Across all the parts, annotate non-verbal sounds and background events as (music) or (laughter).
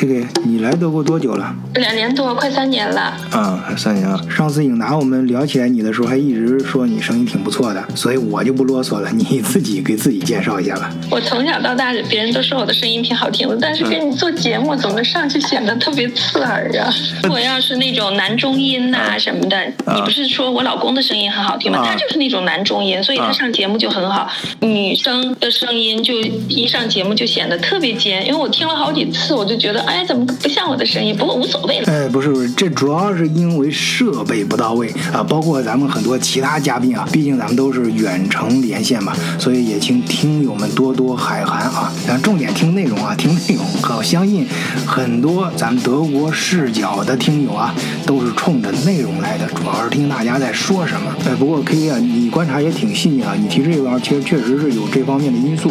K K，你来德国多久了？两年多，快三年了。啊，三年了。上次颖达我们聊起来你的时候，还一直说你声音挺不错的，所以我就不啰嗦了，你自己给自己介绍一下吧。我从小到大，别人都说我的声音挺好听的，但是跟你做节目，怎么上去显得特别刺耳啊。我要是那种男中音呐、什么的，你不是说我老公的声音很好听吗？啊他就是那种男中音，所以他上节目就很好。女生的声音就一上节目就显得特别尖，因为我听了好几次，我就觉得，哎，怎么不像我的声音？不过无所谓了。哎，不是不是，这主要是因为设备不到位啊，包括咱们很多其他嘉宾啊，毕竟咱们都是远程连线嘛，所以也请听友们多多海涵啊。咱重点听内容啊，听内容。我相信很多咱们德国视角的听友啊，都是冲着内容来的，主要是听大家在说什么。哎，不过 K 啊，你观察也挺细腻啊，你提这个其实确实是有这方面的因素。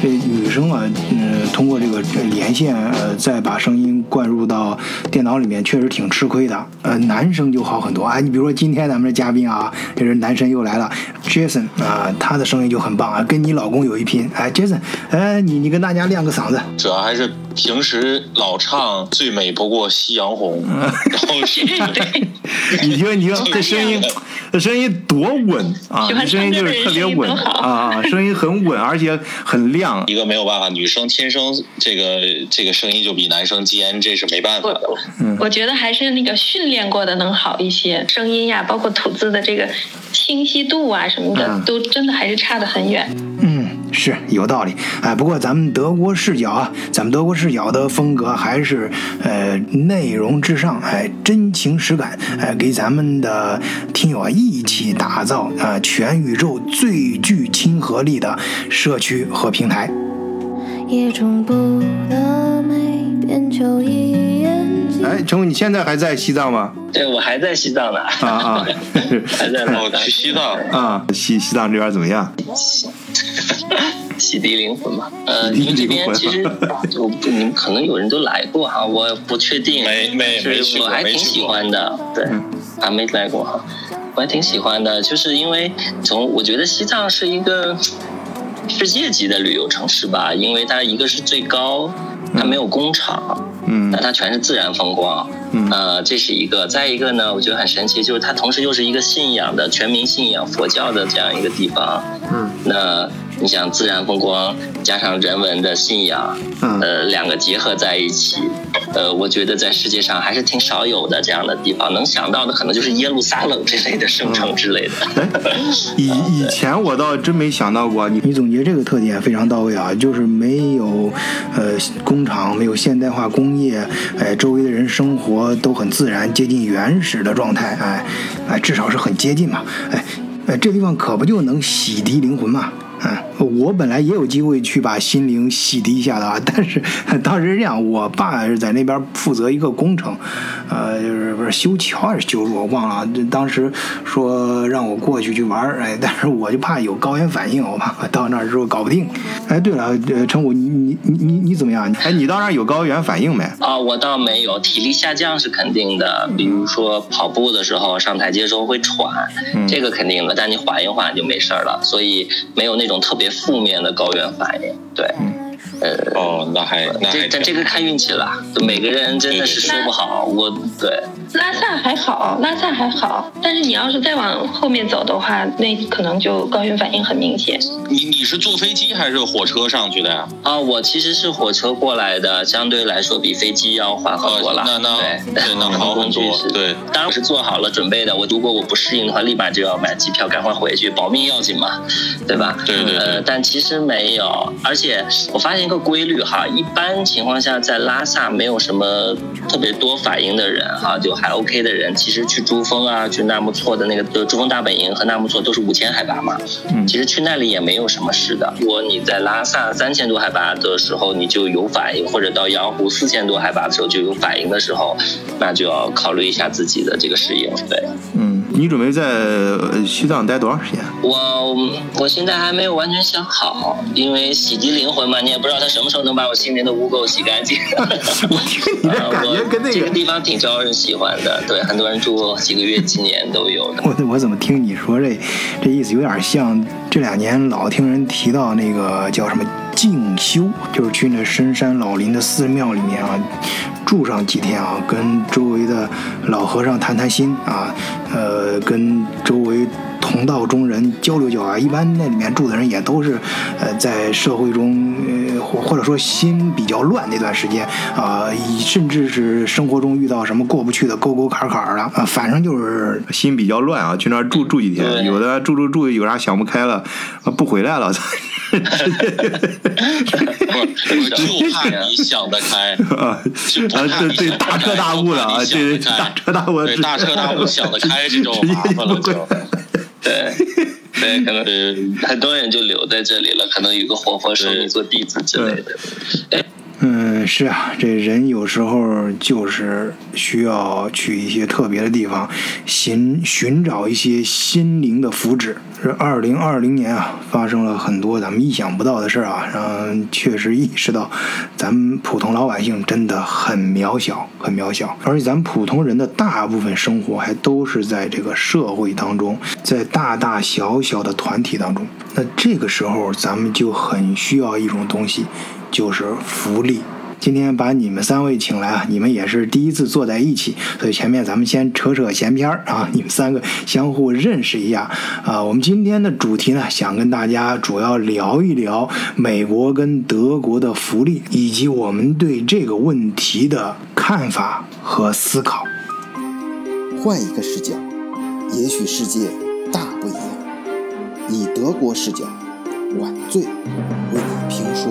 这女生啊，嗯、通过这个连线，呃，再把声音灌入到电脑里面，确实挺吃亏的。呃，男生就好很多。哎，你比如说今天咱们的嘉宾啊，这是男神又来了，Jason 啊、他的声音就很棒啊，跟你老公有一拼。哎，Jason，哎，你你跟大家亮个嗓子。主要还是平时老唱“最美不过夕阳红”，(laughs) 然后是 (laughs) 对，你听，你听这声音，这声音多稳啊！喜欢这声音就是特别稳唱歌的人声音都好啊啊，声音很稳，而且很亮。一个没有办法，女生天生这个这个声音就比男生尖，这是没办法的。我我觉得还是那个训练过的能好一些，声音呀，包括吐字的这个清晰度啊什么的，嗯都真的还是差得很远。嗯，是有道理。哎，不过咱们德国视角啊，咱们德国视角的风格还是呃内容至上，哎，真情实感，哎，给咱们的听友啊一起打造啊、全宇宙最具亲和力的社区和平台。夜中不的美，便就一眼睛。哎，成武，你现在还在西藏吗？对，我还在西藏呢，啊啊 (laughs) 还在那哦，去西藏，啊！西西藏这边怎么样？洗涤灵魂嘛。呃，你们这边其实我不，你们可能有人都来过哈，我不确定。没没没去是我还挺喜欢的，对，还没来过哈，我还挺喜欢的，就是因为从我觉得西藏是一个世界级的旅游城市吧，因为它一个是最高，它没有工厂。嗯那它全是自然风光，嗯呃，这是一个。再一个呢，我觉得很神奇，就是它同时又是一个信仰的全民信仰佛教的这样一个地方。嗯，那你想自然风光加上人文的信仰，嗯呃，两个结合在一起，呃，我觉得在世界上还是挺少有的这样的地方。能想到的可能就是耶路撒冷这类的圣城之类的。以 (laughs) 以前我倒真没想到过，你你总结这个特点非常到位啊，就是没有呃工厂，没有现代化工业，哎，周围的人生活都很自然，接近原始的状态，哎哎，至少是很接近嘛，哎哎，这地方可不就能洗涤灵魂嘛。嗯，我本来也有机会去把心灵洗涤一下的啊，但是 (laughs) 当时是这样，我爸是在那边负责一个工程，呃，就是不是修桥还是修路，我忘了啊。这当时说让我过去去玩儿，哎，但是我就怕有高原反应，我怕到那儿之后搞不定。哎，对了，呃，陈武，你你你你你怎么样？哎，你到那儿有高原反应没？啊，我倒没有，体力下降是肯定的。比如说跑步的时候，上台阶时候会喘，嗯这个肯定的。但你缓一缓就没事儿了，所以没有那种特别负面的高原反应。对，呃，哦，那还那这还但这个看运气了，每个人真的是说不好。我对，拉萨还好，拉萨还好，但是你要是再往后面走的话，那可能就高原反应很明显。你你是坐飞机还是火车上去的呀？啊，我其实是火车过来的，相对来说比飞机要缓很多了。哦那那对对那 (laughs) 好很多工具是对当然我是做好了准备的。我如果我不适应的话，立马就要买机票，赶快回去，保命要紧嘛，对吧？对对对呃，但其实没有，而且我发现一个规律哈，一般情况下在拉萨没有什么特别多反应的人哈，就还 OK 的人，其实去珠峰啊，去纳木错的那个，就珠峰大本营和纳木错都是五千海拔嘛，嗯其实去那里也没有什么事的。如果你在拉萨三千多海拔的时候你就有反应，或者到羊湖四千多海拔的时候就有反应的时候，那就要考虑一下自己的这个适应。对嗯，你准备在呃西藏待多长时间？我，我现在还没有完全想好，因为洗涤灵魂嘛，你也不知道他什么时候能把我心灵的污垢洗干净。(laughs) 我听你这啊感觉跟那个 (laughs) 这个地方挺招人喜欢的，对，很多人住几个月、几年都有的。我我怎么听你说这这意思有点像这两年老听人提到那个叫什么静修，就是去那深山老林的寺庙里面啊，住上几天啊，跟周围的老和尚谈谈心啊，呃，跟周围。同道中人交流交流啊，一般那里面住的人也都是，呃，在社会中，呃，或或者说心比较乱那段时间啊，甚至是生活中遇到什么过不去的沟沟坎坎了啊，反正就是心比较乱啊，去那儿住住几天，有的住住住有啥想不开了，不回来了。(laughs) 不是，就怕你想得开啊！就怕这大彻大悟的啊，这大彻大悟，对大彻大悟想得开，这种麻烦了就。对，对，可能很多人就留在这里了，可能有个活佛收你做弟子之类的。嗯，是啊，这人有时候就是需要去一些特别的地方，寻寻找一些心灵的福祉。这二零二零年啊，发生了很多咱们意想不到的事儿啊，让确实意识到，咱们普通老百姓真的很渺小，很渺小。而且咱们普通人的大部分生活还都是在这个社会当中，在大大小小的团体当中。那这个时候，咱们就很需要一种东西。就是福利。今天把你们三位请来啊，你们也是第一次坐在一起，所以前面咱们先扯扯闲篇儿啊，你们三个相互认识一下啊。我们今天的主题呢，想跟大家主要聊一聊美国跟德国的福利，以及我们对这个问题的看法和思考。换一个视角，也许世界大不一样。以德国视角。晚醉为你评说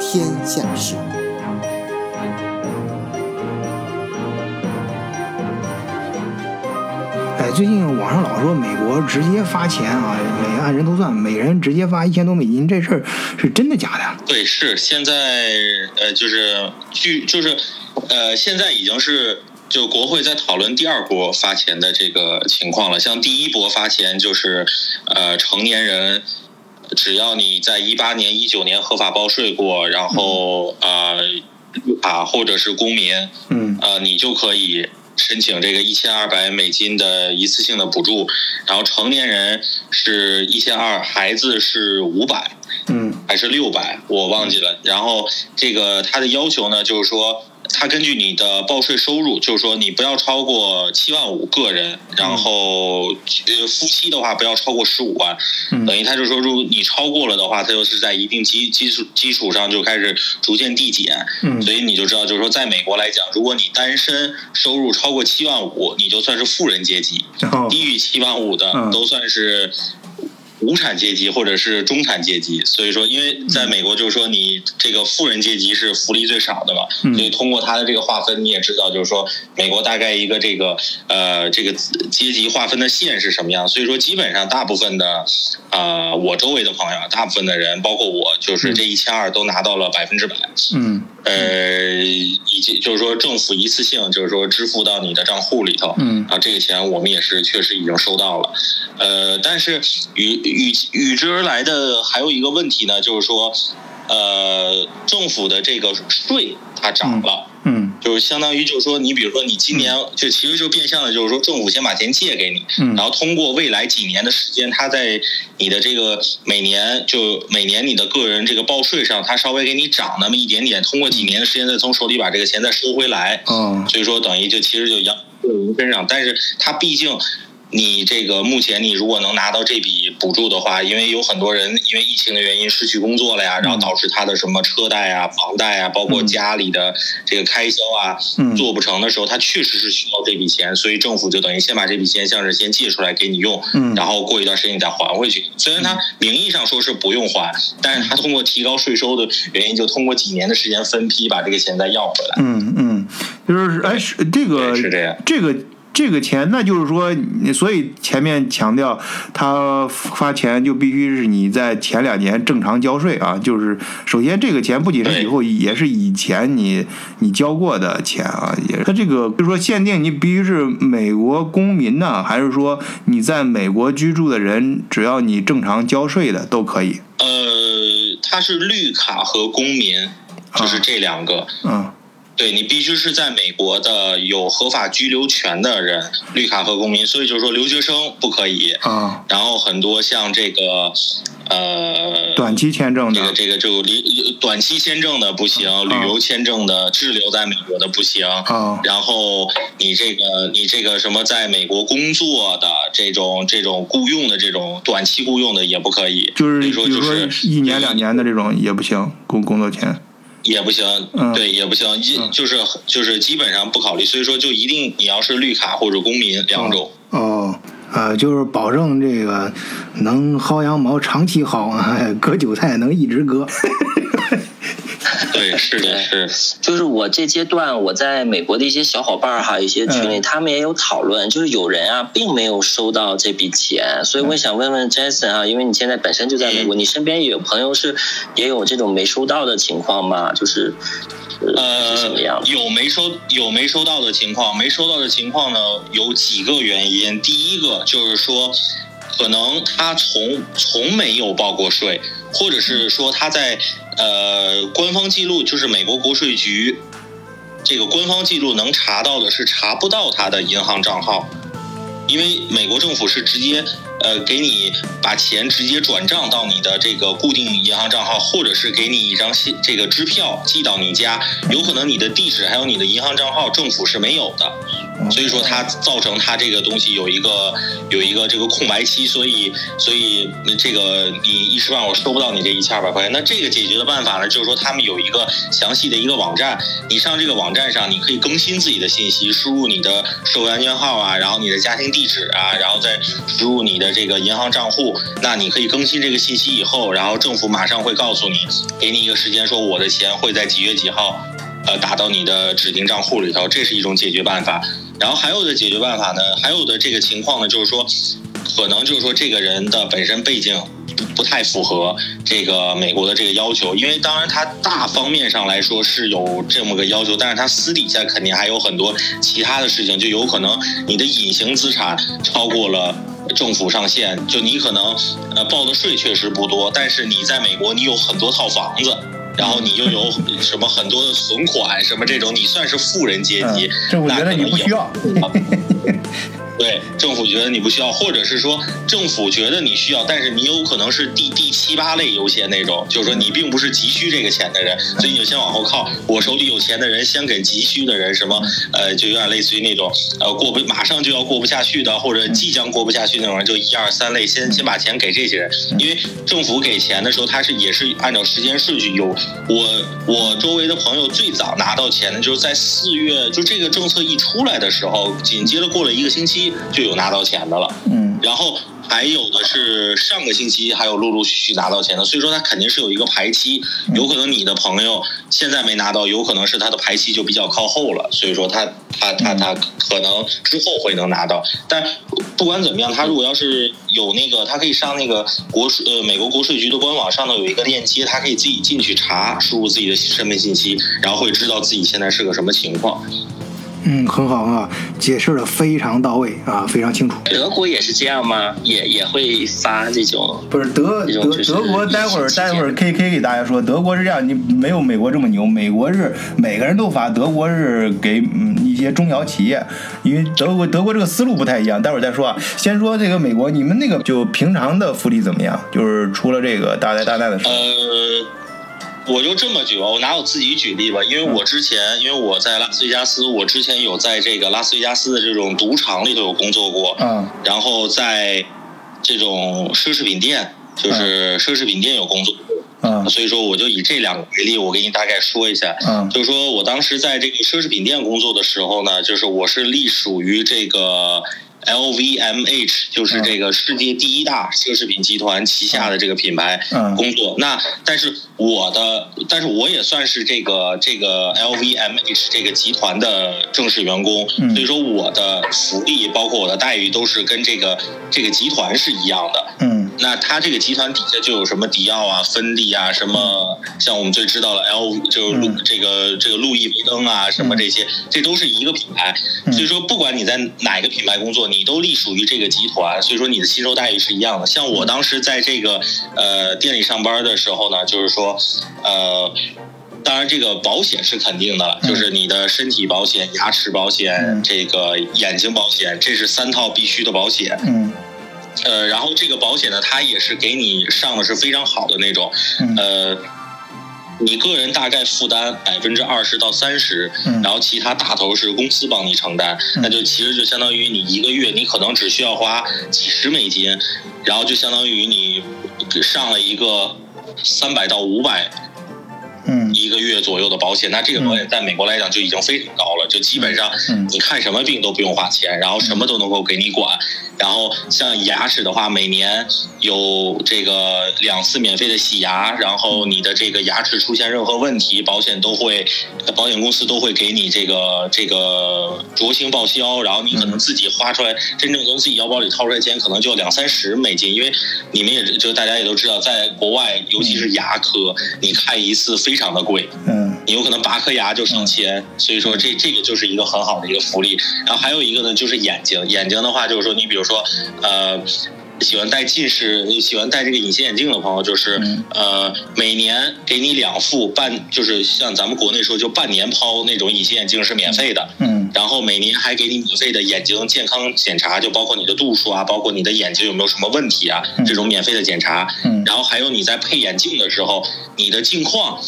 天下事。哎，最近网上老说美国直接发钱啊，每按人头算，每人直接发一千多美金，这事儿是真的假的？对，是现在呃，就是据就是呃，现在已经是就国会在讨论第二波发钱的这个情况了。像第一波发钱就是呃成年人。只要你在一八年、一九年合法报税过，然后啊啊或者是公民，嗯，呃，你就可以申请这个一千二百美金的一次性的补助。然后成年人是一千二，孩子是五百，嗯，还是六百，我忘记了。然后这个他的要求呢，就是说。他根据你的报税收入，就是说你不要超过七万五个人，然后呃夫妻的话不要超过十五万，等于他就说，如果你超过了的话，他就是在一定基基础基础上就开始逐渐递减，所以你就知道，就是说在美国来讲，如果你单身收入超过七万五，你就算是富人阶级，低于七万五的都算是。无产阶级或者是中产阶级，所以说，因为在美国，就是说你这个富人阶级是福利最少的嘛，所以通过它的这个划分，你也知道，就是说美国大概一个这个呃这个阶级划分的线是什么样。所以说，基本上大部分的啊，我周围的朋友，大部分的人，包括我，就是这一千二都拿到了百分之百。嗯。呃，以及就是说政府一次性就是说支付到你的账户里头。嗯。啊，这个钱我们也是确实已经收到了。呃，但是与与与之而来的还有一个问题呢，就是说，呃，政府的这个税它涨了，嗯，就是相当于就是说，你比如说你今年就其实就变相的，就是说政府先把钱借给你，嗯，然后通过未来几年的时间，它在你的这个每年就每年你的个人这个报税上，它稍微给你涨那么一点点，通过几年的时间再从手里把这个钱再收回来，嗯，所以说等于就其实就养个人身上，但是它毕竟。你这个目前你如果能拿到这笔补助的话，因为有很多人因为疫情的原因失去工作了呀，然后导致他的什么车贷啊、房贷啊，包括家里的这个开销啊，做不成的时候，他确实是需要这笔钱，所以政府就等于先把这笔钱像是先借出来给你用，然后过一段时间你再还回去。虽然他名义上说是不用还，但是他通过提高税收的原因，就通过几年的时间分批把这个钱再要回来。嗯嗯，就是哎，是这个是这样，这个。这个钱，那就是说，所以前面强调，他发钱就必须是你在前两年正常交税啊。就是首先，这个钱不仅是以后，也是以前你你交过的钱啊。也他这个就是说限定你必须是美国公民呢，还是说你在美国居住的人，只要你正常交税的都可以？呃，他是绿卡和公民，就是这两个。嗯。对你必须是在美国的有合法居留权的人，绿卡和公民，所以就是说留学生不可以。啊。然后很多像这个呃，短期签证的，这个这个就旅短期签证的不行，啊旅游签证的滞留在美国的不行。啊然后你这个你这个什么在美国工作的这种这种雇佣的这种短期雇佣的也不可以，就是比如说比如说就是一年两年的这种也不行，工工作签。也不行，嗯对，也不行，一嗯就是就是基本上不考虑，所以说就一定你要是绿卡或者公民两种。哦，呃，就是保证这个能薅羊毛长期薅，哎割韭菜能一直割。(laughs) 对，是的，是。就是我这阶段我在美国的一些小伙伴儿哈，一些群里嗯他们也有讨论，就是有人啊并没有收到这笔钱，所以我想问问 Jason 啊，因为你现在本身就在美国，你身边也有朋友是也有这种没收到的情况吗？就是呃是什么样呃，？有没收有没收到的情况，没收到的情况呢，有几个原因。第一个就是说，可能他从从没有报过税，或者是说他在呃官方记录，就是美国国税局这个官方记录能查到的是查不到他的银行账号，因为美国政府是直接呃给你把钱直接转账到你的这个固定银行账号，或者是给你一张信这个支票寄到你家，有可能你的地址还有你的银行账号政府是没有的。所以说它造成它这个东西有一个有一个这个空白期，所以所以这个你一时半会儿收不到你这一千二百块钱。那这个解决的办法呢，就是说他们有一个详细的一个网站，你上这个网站上，你可以更新自己的信息，输入你的社会安全号啊，然后你的家庭地址啊，然后再输入你的这个银行账户。那你可以更新这个信息以后，然后政府马上会告诉你，给你一个时间，说我的钱会在几月几号。呃，打到你的指定账户里头，这是一种解决办法。然后还有的解决办法呢，还有的这个情况呢，就是说，可能就是说这个人的本身背景不太符合这个美国的这个要求，因为当然他大方面上来说是有这么个要求，但是他私底下肯定还有很多其他的事情，就有可能你的隐形资产超过了。政府上限，就你可能呃报的税确实不多，但是你在美国你有很多套房子，然后你又有什么很多的存款，什么这种，你算是富人阶级，嗯政府觉得你不需要。对，政府觉得你不需要，或者是说政府觉得你需要，但是你有可能是第第七八类优先那种，就是说你并不是急需这个钱的人，所以你就先往后靠。我手里有钱的人先给急需的人，什么呃，就有点类似于那种呃过不马上就要过不下去的，或者即将过不下去那种人，就一二三类，先先把钱给这些人，因为政府给钱的时候，他是也是按照时间顺序有。我我周围的朋友最早拿到钱的就是在四月，就这个政策一出来的时候，紧接着过了一个星期就有拿到钱的了。嗯，然后还有的是上个星期还有陆陆续续拿到钱的，所以说他肯定是有一个排期，有可能你的朋友现在没拿到，有可能是他的排期就比较靠后了，所以说他他他他可能之后会能拿到，但不管怎么样，他如果要是有那个，他可以上那个国税呃美国国税局的官网上头有一个链接，他可以自己进去查，输入自己的身份信息，然后会知道自己现在是个什么情况。嗯，很好很好，解释的非常到位啊，非常清楚。德国也是这样吗？也也会发这种不是德德德国，待会儿待会儿 K K 给大家说，德国是这样，你没有美国这么牛，美国是每个人都发，德国是给嗯一些中小企业，因为德国德国这个思路不太一样，待会儿再说啊。先说这个美国，你们那个就平常的福利怎么样？就是除了这个大灾大难的时候，呃，我就这么举吧，我拿我自己举例吧，因为我之前，因为我在拉斯维加斯，我之前有在这个拉斯维加斯的这种赌场里头有工作过，嗯然后在这种奢侈品店，就是奢侈品店有工作。嗯所以说，我就以这两个为例，我给你大概说一下。嗯就是说我当时在这个奢侈品店工作的时候呢，就是我是隶属于这个 LVMH，就是这个世界第一大奢侈品集团旗下的这个品牌嗯工作。那但是我的，但是我也算是这个这个 LVMH 这个集团的正式员工，嗯所以说我的福利包括我的待遇都是跟这个这个集团是一样的。嗯那它这个集团底下就有什么迪奥啊、芬迪啊，什么像我们最知道的 L，就是路嗯这个这个路易威登啊，什么这些，这都是一个品牌。嗯所以说，不管你在哪个品牌工作，你都隶属于这个集团，所以说你的薪酬待遇是一样的。像我当时在这个呃店里上班的时候呢，就是说呃。当然，这个保险是肯定的就是你的身体保险、牙齿保险、嗯这个眼睛保险，这是三套必须的保险。嗯呃，然后这个保险呢，它也是给你上的是非常好的那种，嗯呃。你个人大概负担百分之二十到三十，嗯然后其他大头是公司帮你承担，那就其实就相当于你一个月你可能只需要花几十美金，然后就相当于你上了一个三百到五百嗯一个月左右的保险，那这个保险在美国来讲就已经非常高了，就基本上嗯。你看什么病都不用花钱，然后什么都能够给你管。然后像牙齿的话，每年有这个两次免费的洗牙，然后你的这个牙齿出现任何问题，保险都会，保险公司都会给你这个这个酌情报销，然后你可能自己花出来，真正从自己腰包里掏出来钱可能就两三十美金，因为你们也就大家也都知道，在国外尤其是牙科，你看一次非常的贵，嗯。你有可能拔颗牙就上千，所以说这这个就是一个很好的一个福利。然后还有一个呢，就是眼睛，眼睛的话就是说，你比如说，呃。喜欢戴近视、喜欢戴这个隐形眼镜的朋友，就是、嗯呃，每年给你两副半，就是像咱们国内说就半年抛那种隐形眼镜是免费的，嗯然后每年还给你免费的眼睛健康检查，就包括你的度数啊，包括你的眼睛有没有什么问题啊，嗯这种免费的检查。嗯然后还有你在配眼镜的时候，你的镜框，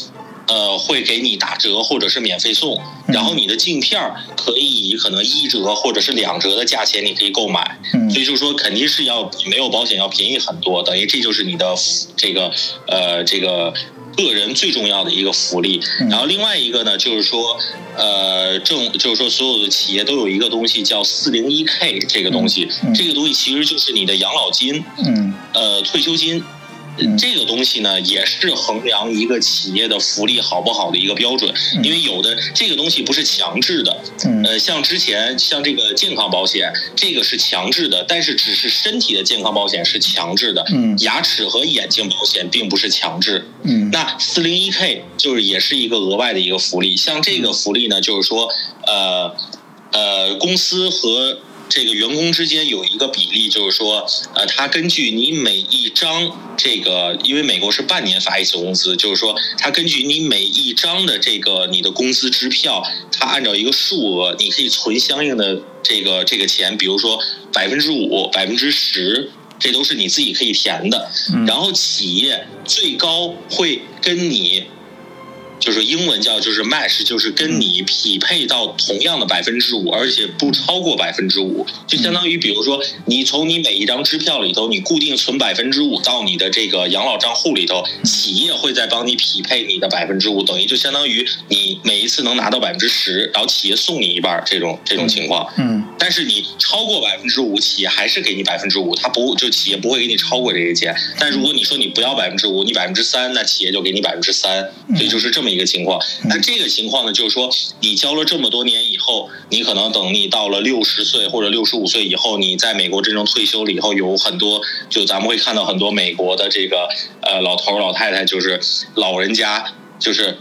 呃，会给你打折或者是免费送。然后你的镜片儿可以以可能一折或者是两折的价钱你可以购买。嗯所以就是说肯定是要比没有保险要便宜很多，等于这就是你的这个呃这个个人最重要的一个福利。嗯然后另外一个呢，就是说呃政就是说所有的企业都有一个东西叫四零一 k 这个东西，这个东西其实就是你的养老金。嗯呃退休金。嗯。这个东西呢，也是衡量一个企业的福利好不好的一个标准，因为有的这个东西不是强制的，嗯。呃，像之前像这个健康保险，这个是强制的，但是只是身体的健康保险是强制的，嗯。牙齿和眼睛保险并不是强制。嗯。那四零一 k 就是也是一个额外的一个福利，像这个福利呢，就是说，呃，呃，公司和这个员工之间有一个比例，就是说，呃，他根据你每一张这个，因为美国是半年发一次工资，就是说，他根据你每一张的这个你的工资支票，他按照一个数额，你可以存相应的这个这个钱，比如说百分之五、百分之十。这都是你自己可以填的，嗯然后企业最高会跟你，就是英文叫就是 match，就是跟你匹配到同样的百分之五，而且不超过百分之五，就相当于比如说你从你每一张支票里头，你固定存百分之五到你的这个养老账户里头，企业会再帮你匹配你的百分之五，等于就相当于你每一次能拿到百分之十，然后企业送你一半儿这种这种情况。嗯。但是你超过百分之五，企业还是给你百分之五，它不就企业不会给你超过这些钱。但如果你说你不要百分之五，你百分之三，那企业就给你百分之三，所以就是这么一个情况。那这个情况呢，就是说你交了这么多年以后，你可能等你到了六十岁或者六十五岁以后，你在美国真正退休了以后，有很多就咱们会看到很多美国的这个呃老头儿老太太，就是老人家就是。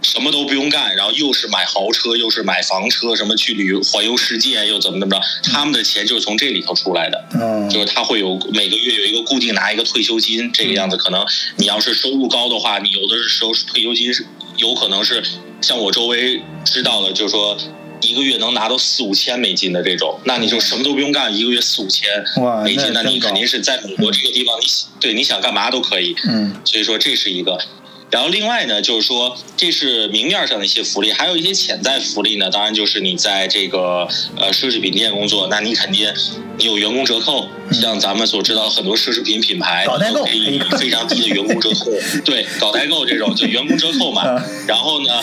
什么都不用干，然后又是买豪车，又是买房车，什么去旅游环游世界，又怎么怎么着，他们的钱就是从这里头出来的。嗯就是他会有每个月有一个固定拿一个退休金，这个样子。可能你要是收入高的话，你有的时候退休金是有可能是像我周围知道的，就是说一个月能拿到四五千美金的这种，那你就什么都不用干，一个月四五千哇美金，那你肯定是在美国这个地方，你对你想干嘛都可以。嗯所以说这是一个。然后另外呢，就是说这是明面上的一些福利，还有一些潜在福利呢。当然就是你在这个呃奢侈品店工作，那你肯定你有员工折扣，像咱们所知道很多奢侈品品牌搞代购都可以非常低的员工折扣，(laughs) 对，搞代购这种就员工折扣嘛。然后呢，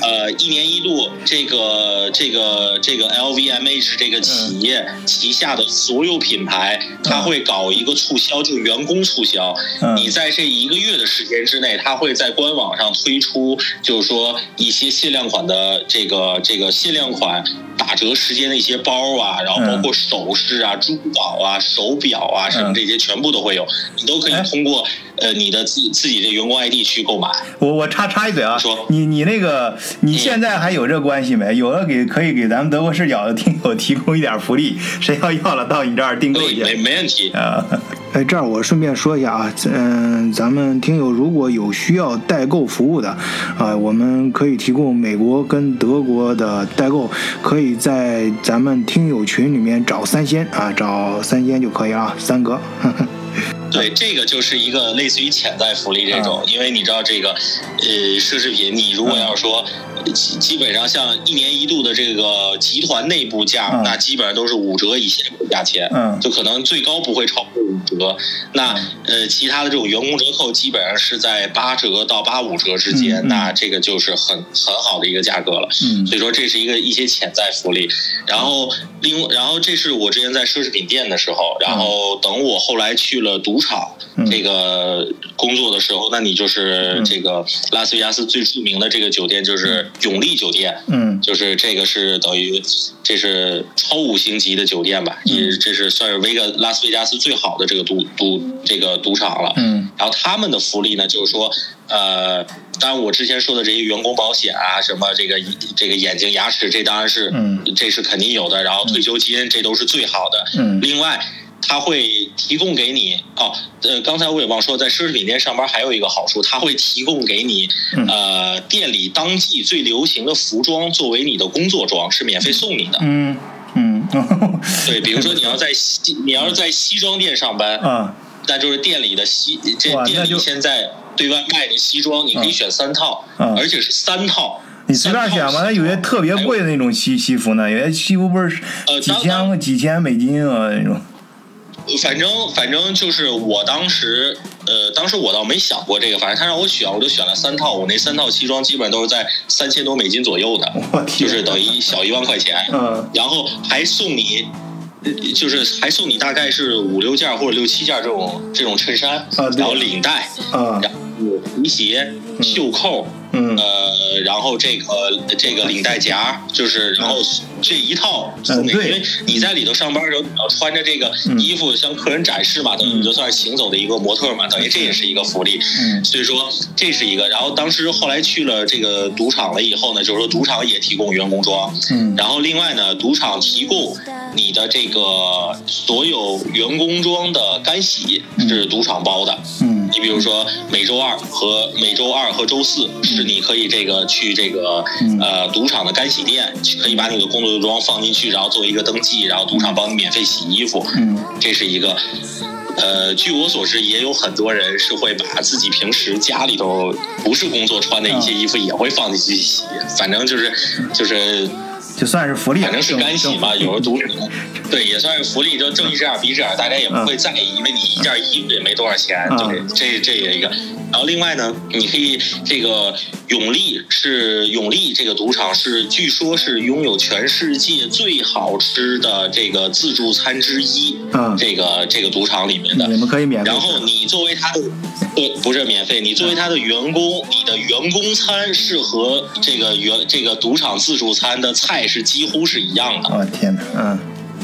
呃，一年一度这个这个这个 LVMH 这个企业旗下的所有品牌，它会搞一个促销，就员工促销。嗯你在这一个月的时间之内，它会在官网上推出，就是说一些限量款的这个这个限量款打折时间的一些包啊，然后包括首饰啊、珠宝啊、手表啊什么这些全部都会有，你都可以哎通过呃你的自自己的员工 ID 去购买。我我插插一嘴啊说，你你那个你现在还有这关系没？有的给可以给咱们德国视角的听友提供一点福利，谁要要了到你这儿订购一下没问题。啊。哎，这儿我顺便说一下啊，嗯，咱们听友如果有需要代购服务的，啊，我们可以提供美国跟德国的代购，可以在咱们听友群里面找三仙啊，找三仙就可以了，三哥。呵 (laughs) 呵对，这个就是一个类似于潜在福利这种，因为你知道这个，呃，奢侈品，你如果要说，基基本上像一年一度的这个集团内部价，那基本上都是五折以下的价钱，嗯，就可能最高不会超过五折。那呃，其他的这种员工折扣基本上是在八折到八五折之间，那这个就是很很好的一个价格了。嗯，所以说这是一个一些潜在福利。然后另然后这是我之前在奢侈品店的时候，然后等我后来去了赌场这个工作的时候，那你就是这个拉斯维加斯最著名的这个酒店就是永利酒店，嗯，就是这个是等于这是超五星级的酒店吧，也这是算是维个拉斯维加斯最好的这个赌赌这个赌场了，嗯，然后他们的福利呢，就是说呃，当然我之前说的这些员工保险啊，什么这个这个眼睛牙齿，这当然是嗯。这是肯定有的，然后退休金这都是最好的，嗯。另外。他会提供给你哦，呃，刚才我也忘说，在奢侈品店上班还有一个好处，他会提供给你，嗯呃，店里当季最流行的服装作为你的工作装，是免费送你的。嗯嗯，(laughs) 对，比如说你要在西，你要是在西装店上班，啊，那就是店里的西，这店里现在对外卖的西装，你可以选三套，嗯而且是三套。你随便选吧，那有些特别贵的那种西西服呢，有些西服不是几呃当千几千美金啊那种。反正反正就是我当时，呃，当时我倒没想过这个，反正他让我选，我就选了三套，我那三套西装基本上都是在三千多美金左右的，就是等于小一万块钱，嗯然后还送你。呃就是还送你大概是五六件或者六七件这种这种衬衫，啊然后领带，啊然后皮鞋、袖扣，嗯呃，然后这个这个领带夹，就是然后这一套因为你在里头上班的时候，你要穿着这个衣服向客人展示嘛，等于你就算是行走的一个模特嘛，等于这也是一个福利。嗯。所以说这是一个。然后当时后来去了这个赌场了以后呢，就是说赌场也提供员工装，嗯。然后另外呢，赌场提供你的这个所有员工装的干洗是赌场包的。嗯。你比如说每周二和每周二和周四是你可以这个去这个嗯。呃赌场的干洗店，可以把你的工作装放进去，然后做一个登记，然后赌场帮你免费洗衣服。嗯这是一个。呃，据我所知，也有很多人是会把自己平时家里头不是工作穿的一些衣服也会放进去洗，反正就是就是就算是福利，反正是干洗嘛，有时读对也算是福利，就睁一只眼闭一只眼，大家也不会在意，因为你一件衣服也没多少钱，嗯对，这这也一个。然后另外呢，你可以这个永利是永利这个赌场是据说是拥有全世界最好吃的这个自助餐之一，嗯这个这个赌场里面的。你们可以免费。然后你作为他的，对，不是免费，你作为他的员工，你的员工餐是和这个员这个赌场自助餐的菜是几乎是一样的。我、天哪，嗯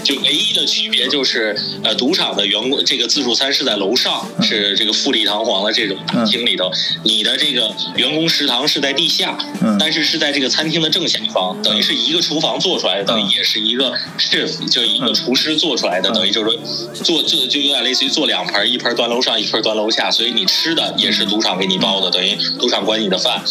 就唯一的区别就是，呃，赌场的员工这个自助餐是在楼上，是这个富丽堂皇的这种大厅里头，你的这个员工食堂是在地下，嗯但是是在这个餐厅的正下方，等于是一个厨房做出来的，等于也是一个 chef，就一个厨师做出来的，嗯等于就是说做就就有点类似于做两盆，一盆端楼上，一盆端楼下，所以你吃的也是赌场给你包的，等于赌场管你的饭。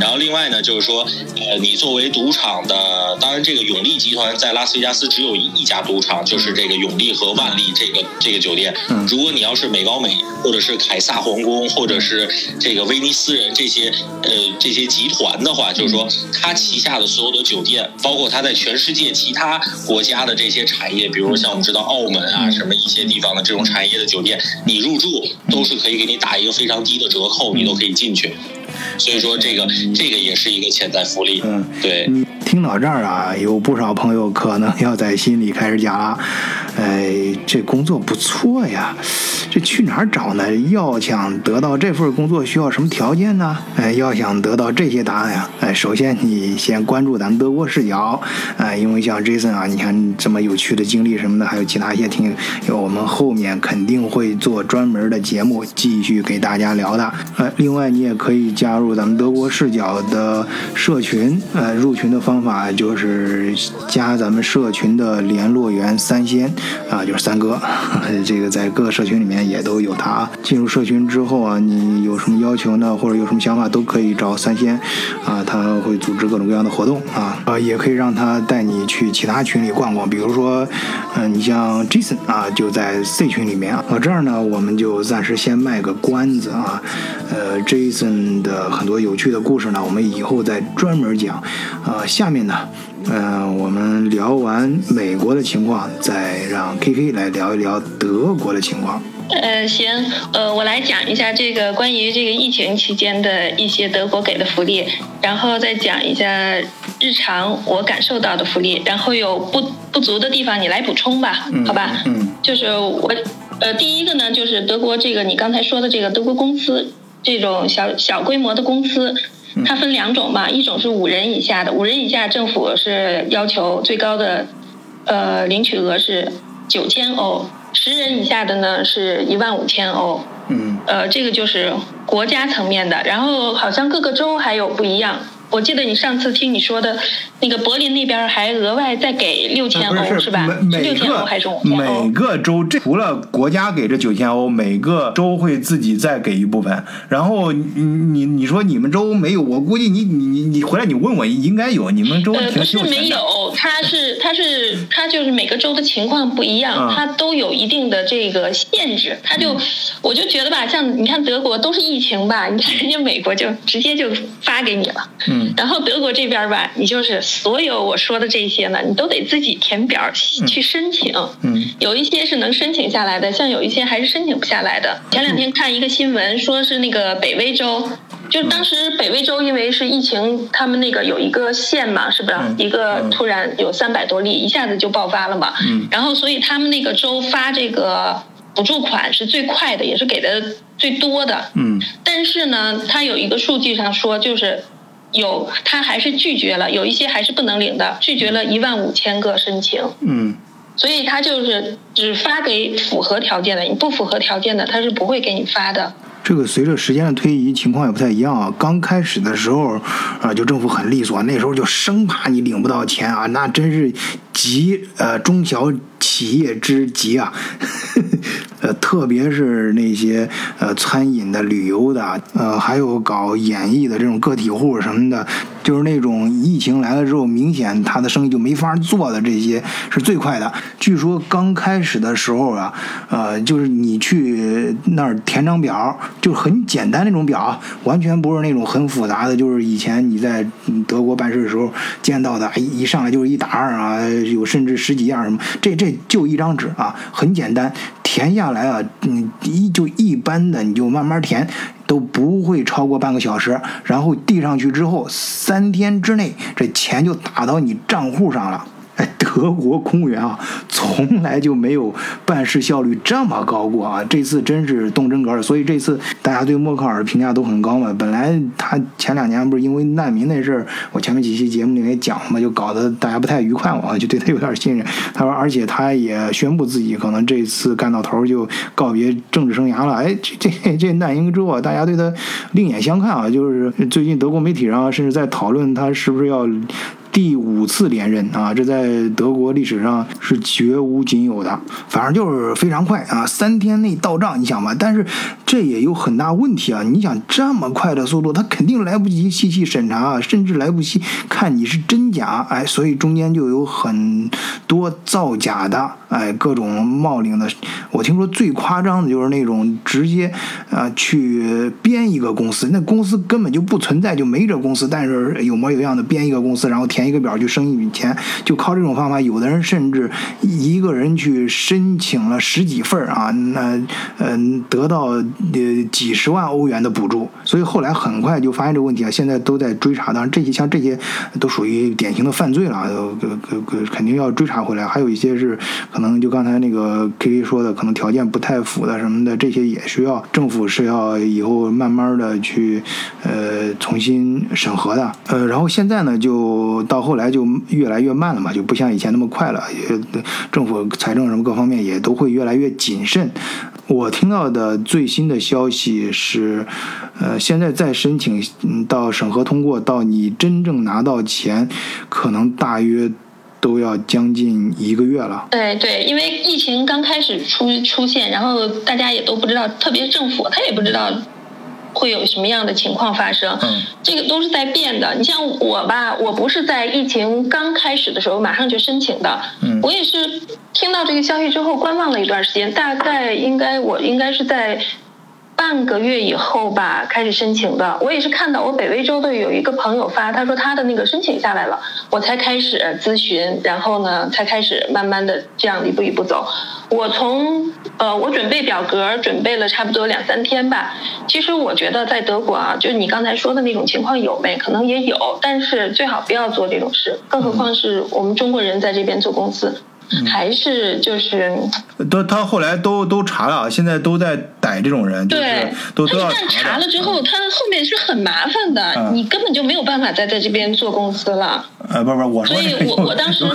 然后另外呢，就是说，呃，你作为赌场的，当然这个永利集团在拉斯维加斯只有一一家赌场，就是这个永利和万利这个这个酒店。嗯如果你要是美高美，或者是凯撒皇宫，或者是这个威尼斯人这些呃这些集团的话，就是说他旗下的所有的酒店，包括他在全世界其他国家的这些产业，比如像我们知道澳门啊什么一些地方的这种产业的酒店，你入住都是可以给你打一个非常低的折扣，你都可以进去。所以说这个这个也是一个潜在福利。嗯，对。听到这儿啊，有不少朋友可能要在心里开始讲了，哎，这工作不错呀，这去哪儿找呢？要想得到这份工作，需要什么条件呢？哎，要想得到这些答案呀，哎，首先你先关注咱们德国视角，哎，因为像 Jason 啊，你看这么有趣的经历什么的，还有其他一些听友，我们后面肯定会做专门的节目继续给大家聊的。哎，另外你也可以加入咱们德国视角的社群，呃，入群的方法就是加咱们社群的联络员三仙，啊，就是三哥，(laughs) 这个在各个社群里面也都有他。进入社群之后啊，你有什么要求呢，或者有什么想法，都可以找三仙啊，他会组织各种各样的活动啊，啊，也可以让他带你去其他群里逛逛，比如说，嗯、你像 Jason 啊，就在 C 群里面啊。这儿呢，我们就暂时先卖个关子啊，呃，Jason 的很多有趣的故事呢，我们以后再专门讲。呃，下面呢，嗯、我们聊完美国的情况，再让 KK 来聊一聊德国的情况。呃，行，呃，我来讲一下这个关于这个疫情期间的一些德国给的福利，然后再讲一下日常我感受到的福利，然后有不不足的地方你来补充吧，好吧？嗯就是我，呃，第一个呢，就是德国这个你刚才说的这个德国公司这种小小规模的公司，它分两种嘛，一种是五人以下的，五人以下政府是要求最高的，呃，领取额是九千欧，十人以下的呢是一万五千欧，嗯呃，这个就是国家层面的，然后好像各个州还有不一样。我记得你上次听你说的，那个柏林那边还额外再给六千不欧吧？每每个还是五千欧每？个州这除了国家给这九千欧，每个州会自己再给一部分。然后你你你说你们州没有，我估计你你你你回来你问我应该有，你们州呃，挺不是。没有，它是它是它就是每个州的情况不一样，嗯它都有一定的这个限制。它就、我就觉得吧，像你看德国都是疫情吧，你看人家美国就直接就发给你了，嗯然后德国这边吧，你就是所有我说的这些呢，你都得自己填表去申请。嗯有一些是能申请下来的，像有一些还是申请不下来的。前两天看一个新闻，说是那个北威州，就是当时北威州因为是疫情，他们那个有一个县嘛，是不是？嗯一个嗯突然有三百多例，一下子就爆发了嘛。嗯然后所以他们那个州发这个补助款是最快的，也是给的最多的。嗯但是呢，它有一个数据上说，就是有他还是拒绝了，有一些还是不能领的，拒绝了一万五千个申请。嗯所以他就是只发给符合条件的，你不符合条件的，他是不会给你发的。这个随着时间的推移，情况也不太一样啊。刚开始的时候，啊，就政府很利索，那时候就生怕你领不到钱啊，那真是急呃中小企业之急啊。(laughs) 呃，特别是那些呃餐饮的、旅游的，呃，还有搞演艺的这种个体户什么的，就是那种疫情来了之后，明显他的生意就没法做的这些是最快的。据说刚开始的时候啊，呃，就是你去那儿填张表，就很简单那种表，完全不是那种很复杂的，就是以前你在德国办事的时候见到的，一上来就是一沓儿啊，有甚至十几样什么，这这就一张纸啊，很简单，填下来啊，你，一就一般的你就慢慢填。都不会超过半个小时，然后递上去之后，三天之内这钱就打到你账户上了。哎，德国公务员啊，从来就没有办事效率这么高过啊！这次真是动真格儿，所以这次大家对默克尔评价都很高嘛。本来他前两年不是因为难民那事儿，我前面几期节目里面讲嘛，就搞得大家不太愉快嘛，就对他有点信任。他说，而且他也宣布自己可能这次干到头就告别政治生涯了。哎，这这这难民之后啊，大家对他另眼相看啊，就是最近德国媒体上甚至在讨论他是不是要。第五次连任啊，这在德国历史上是绝无仅有的。反正就是非常快啊，三天内到账，你想吧。但是这也有很大问题啊！你想这么快的速度，他肯定来不及细细审查啊，甚至来不及看你是真假，哎，所以中间就有很多造假的，哎，各种冒领的。我听说最夸张的就是那种直接啊去编一个公司，那公司根本就不存在，就没这公司，但是有模有样的编一个公司，然后填一个表去生一笔钱，就靠这种方法，有的人甚至一个人去申请了十几份啊，那嗯、得到呃几十万欧元的补助，所以后来很快就发现这个问题啊，现在都在追查，当然这些像这些都属于典型的犯罪了，呃呃呃肯定要追查回来，还有一些是可能就刚才那个 K K 说的，可能条件不太符的什么的，这些也需要政府是要以后慢慢的去呃重新审核的，呃，然后现在呢就到到后来就越来越慢了嘛，就不像以前那么快了，也政府财政什么各方面也都会越来越谨慎。我听到的最新的消息是，呃，现在再申请嗯到审核通过到你真正拿到钱，可能大约都要将近一个月了。对对，因为疫情刚开始出出现，然后大家也都不知道，特别政府，他也不知道会有什么样的情况发生。嗯，这个都是在变的。你像我吧，我不是在疫情刚开始的时候马上就申请的，嗯我也是听到这个消息之后观望了一段时间，大概应该我应该是在。半个月以后吧，开始申请的。我也是看到我北威州的有一个朋友发，他说他的那个申请下来了，我才开始咨询，然后呢，才开始慢慢的这样一步一步走。我从呃，我准备表格准备了差不多两三天吧。其实我觉得在德国啊，就你刚才说的那种情况有没？可能也有，但是最好不要做这种事，更何况是我们中国人在这边做公司，还是就是都他后来都都查了，现在都在逮这种人，就是对，都都要查了之后，他后面是很麻烦的，嗯你根本就没有办法再在这边做公司了。呃，不不，我说所以我我 (laughs) 当时是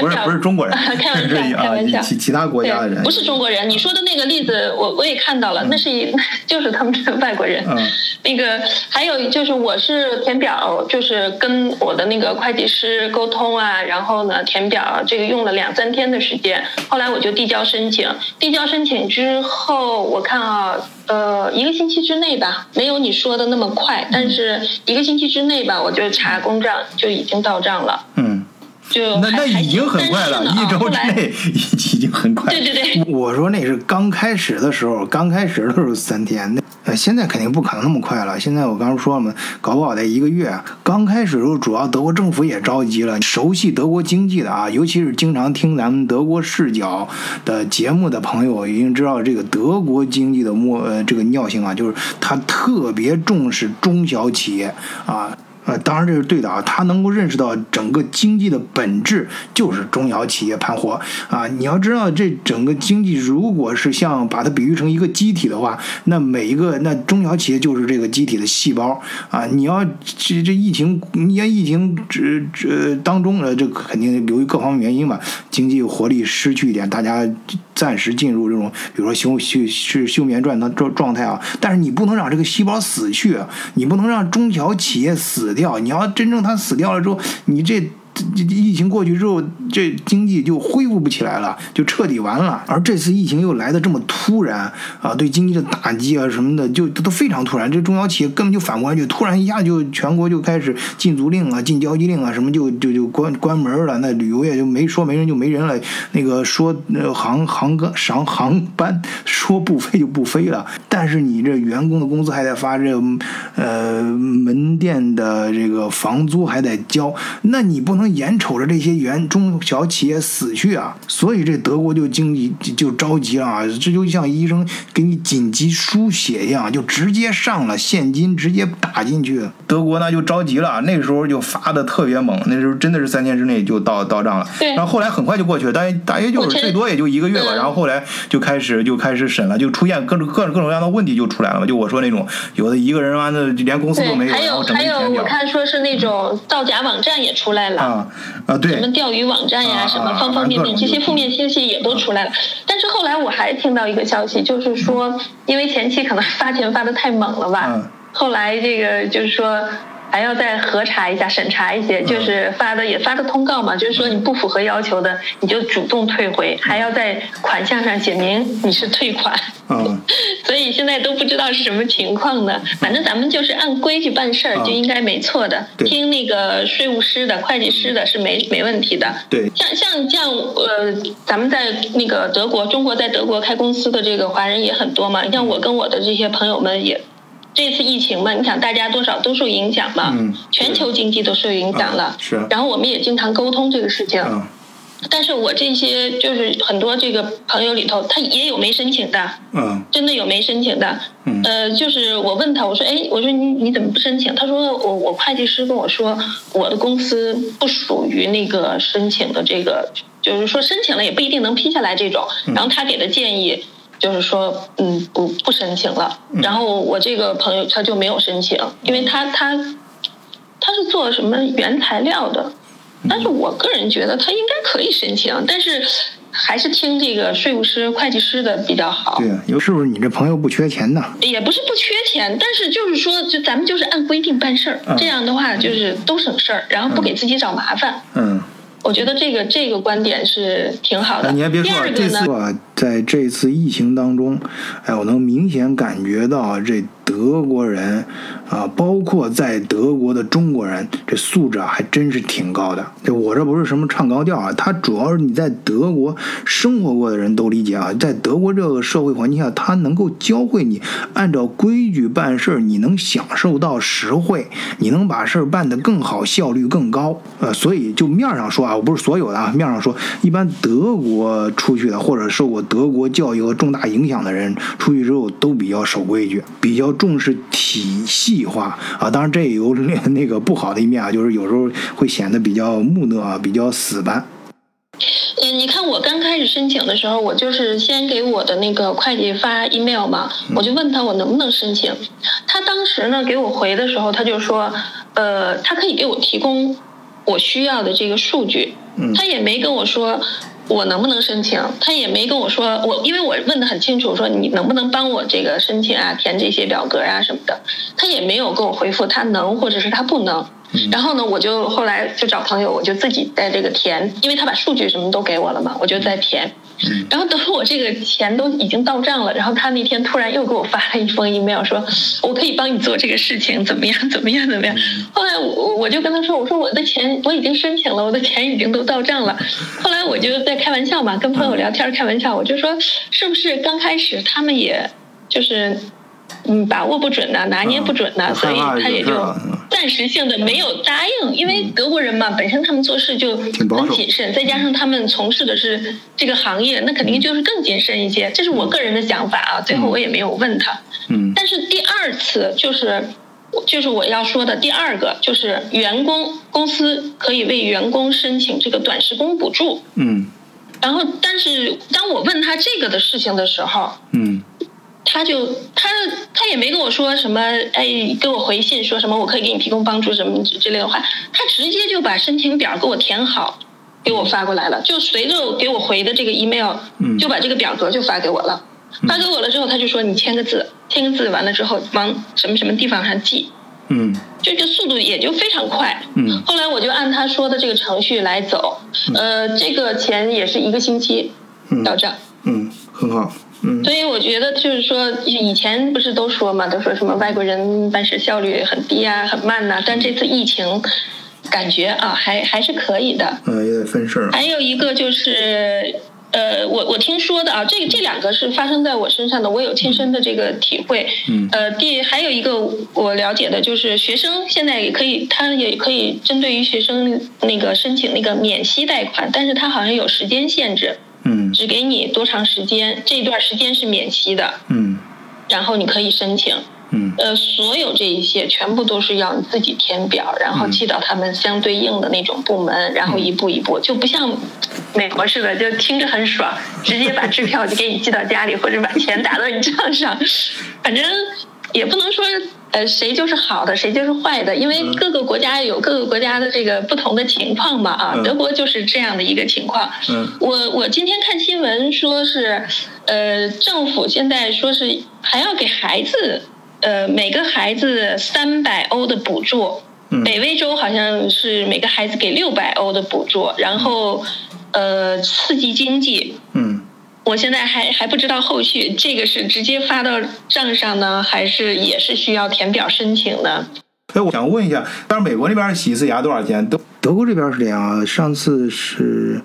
不是不是中国人，(laughs) (laughs) 开玩笑开玩笑啊其其他国家的人，不是中国人。你说的那个例子，我我也看到了，那是一就是他们这个外国人。嗯那个还有就是，我是填表，就是跟我的那个会计师沟通啊，然后呢填表，这个用了两三天的时间。后来我就递交申请，递交申请之后，我看啊，呃，一个星期之内吧，没有你说的那么快，但是一个星期之内吧，我就查公账就已经到账了。嗯，就那那已经很快了，一周之内已已经很快。对对对，我说那是刚开始的时候，刚开始的时候三天，那呃现在肯定不可能那么快了。现在我刚刚说了嘛，搞不好得一个月。刚开始的时候，主要德国政府也着急了。熟悉德国经济的啊，尤其是经常听咱们德国视角的节目的朋友，已经知道这个德国经济的末呃这个尿性啊，就是他特别重视中小企业啊。呃，当然这是对的啊，他能够认识到整个经济的本质就是中小企业盘活啊。你要知道，这整个经济如果是像把它比喻成一个机体的话，那每一个那中小企业就是这个机体的细胞啊。你要这这疫情，你看疫情这这当中呃，这肯定由于各方面原因吧，经济活力失去一点，大家暂时进入这种比如说休休是休眠状的状状态啊。但是你不能让这个细胞死去，你不能让中小企业死掉。你要真正他死掉了之后，你这。这这疫情过去之后，这经济就恢复不起来了，就彻底完了。而这次疫情又来的这么突然啊，对经济的打击啊什么的，就都非常突然。这中小企业根本就反不过来，就突然一下就全国就开始禁足令啊、禁交际令啊，什么就就就关关门了。那旅游业就没说没人就没人了，那个说呃航航个上航班说不飞就不飞了。但是你这员工的工资还得发，这呃门店的这个房租还得交，那你不能眼瞅着这些原中小企业死去啊！所以这德国就经济就就着急了啊！这就像医生给你紧急输血一样，就直接上了现金，直接打进去。德国呢就着急了，那时候就发的特别猛，那时候真的是三天之内就到到账了。对然后后来很快就过去了，大约大约就是最多也就一个月吧。嗯然后后来就开始就开始审了，就出现各种各种各种各样的问题就出来了嘛。就我说那种，有的一个人完了连公司都没，有，还有然后整还有，个填表我看说是那种造假网站也出来了。啊啊对什么钓鱼网站呀，啊什么啊方方面面，这些负面信息也都出来了。但是后来我还听到一个消息，就是说，因为前期可能发钱发的太猛了吧，嗯后来这个就是说。还要再核查一下、审查一些，嗯就是发的也发个通告嘛，就是说你不符合要求的，你就主动退回，还要在款项上写明你是退款。嗯 (laughs) 所以现在都不知道是什么情况呢。反正咱们就是按规矩办事儿，嗯就应该没错的。对听那个税务师的、会计师的是没没问题的。对像像像呃，咱们在那个德国，中国在德国开公司的这个华人也很多嘛。你像我跟我的这些朋友们也。这次疫情嘛，你想大家多少都受影响嘛，嗯全球经济都受影响了。然后我们也经常沟通这个事情。嗯但是我这些就是很多这个朋友里头，他也有没申请的，嗯真的有没申请的。嗯呃，就是我问他，我说，哎，我说你你怎么不申请？他说我我会计师跟我说，我的公司不属于那个申请的这个，就是说申请了也不一定能批下来这种。然后他给的建议就是说，嗯，不不申请了。然后我这个朋友他就没有申请，因为他他他是做什么原材料的，但是我个人觉得他应该可以申请，但是还是听这个税务师、会计师的比较好。对呀，有是不是你这朋友不缺钱呢？也不是不缺钱，但是就是说，就咱们就是按规定办事儿，嗯这样的话就是都省事儿，然后不给自己找麻烦。嗯。我觉得这个这个观点是挺好的。哎你还别说这个呢，啊，在这次疫情当中，哎，我能明显感觉到这德国人啊，包括在德国的中国人，这素质啊还真是挺高的。这我这不是什么唱高调啊，他主要是你在德国生活过的人都理解啊，在德国这个社会环境下，他能够教会你按照规矩办事儿，你能享受到实惠，你能把事儿办得更好，效率更高。呃，所以就面上说啊，我不是所有的啊，面上说，一般德国出去的或者受过德国教育和重大影响的人，出去之后都比较守规矩，比较重视体系化啊。当然这也有那 (laughs) 那个不好的一面啊，就是有时候会显得比较木讷啊，比较死板。嗯，你看我刚开始申请的时候，我就是先给我的那个会计发 email 嘛，我就问他我能不能申请。他当时呢给我回的时候，他就说，呃，他可以给我提供我需要的这个数据，他也没跟我说我能不能申请，他也没跟我说我，因为我问的很清楚，说你能不能帮我这个申请啊，填这些表格啊什么的，他也没有给我回复他能或者是他不能。然后呢，我就后来就找朋友，我就自己在这个填，因为他把数据什么都给我了嘛，我就在填。然后等我这个钱都已经到账了，然后他那天突然又给我发了一封 email，说我可以帮你做这个事情，怎么样，怎么样，怎么样。后来我我就跟他说，我说我的钱我已经申请了，我的钱已经都到账了。后来我就在开玩笑嘛，跟朋友聊天开玩笑，我就说是不是刚开始他们也就是嗯把握不准呢，拿捏不准呢，嗯所以他也就暂时性的没有答应，因为德国人嘛，本身他们做事就很谨慎，再加上他们从事的是这个行业，那肯定就是更谨慎一些。这是我个人的想法啊，最后我也没有问他。嗯但是第二次就是。就是我要说的第二个，就是员工公司可以为员工申请这个短时工补助。嗯然后，但是当我问他这个的事情的时候，嗯他就他他也没跟我说什么，哎，给我回信说什么我可以给你提供帮助什么之之类的话，他直接就把申请表给我填好，给我发过来了，就随着给我回的这个 email，嗯就把这个表格就发给我了。发给我了之后，他就说你签个字，签个字完了之后往什么什么地方上寄，嗯就这个速度也就非常快。嗯后来我就按他说的这个程序来走，呃，这个钱也是一个星期到账。嗯，很好。嗯所以我觉得就是说，以前不是都说嘛，都说什么外国人办事效率很低啊，很慢呐、但这次疫情，感觉啊，还还是可以的。嗯，也得分事儿。还有一个就是，呃，我我听说的啊，这这两个是发生在我身上的，我有亲身的这个体会。嗯呃，第还有一个我了解的就是，学生现在也可以，他也可以针对于学生那个申请那个免息贷款，但是他好像有时间限制，嗯只给你多长时间，这段时间是免息的，嗯然后你可以申请。嗯呃，所有这一些全部都是要你自己填表，然后寄到他们相对应的那种部门，然后一步一步，就不像美国似的，就听着很爽，直接把支票就给你寄到家里，或者把钱打到你账上，反正也不能说。呃，谁就是好的，谁就是坏的，因为各个国家有各个国家的这个不同的情况嘛啊。嗯德国就是这样的一个情况。嗯我我今天看新闻说是，呃，政府现在说是还要给孩子，呃，每个孩子三百欧的补助。嗯北威州好像是每个孩子给六百欧的补助，然后，呃，刺激经济。嗯我现在还还不知道后续，这个是直接发到账上呢，还是也是需要填表申请呢？哎，我想问一下，但是美国那边洗一次牙多少钱？德德国这边是这样啊，上次是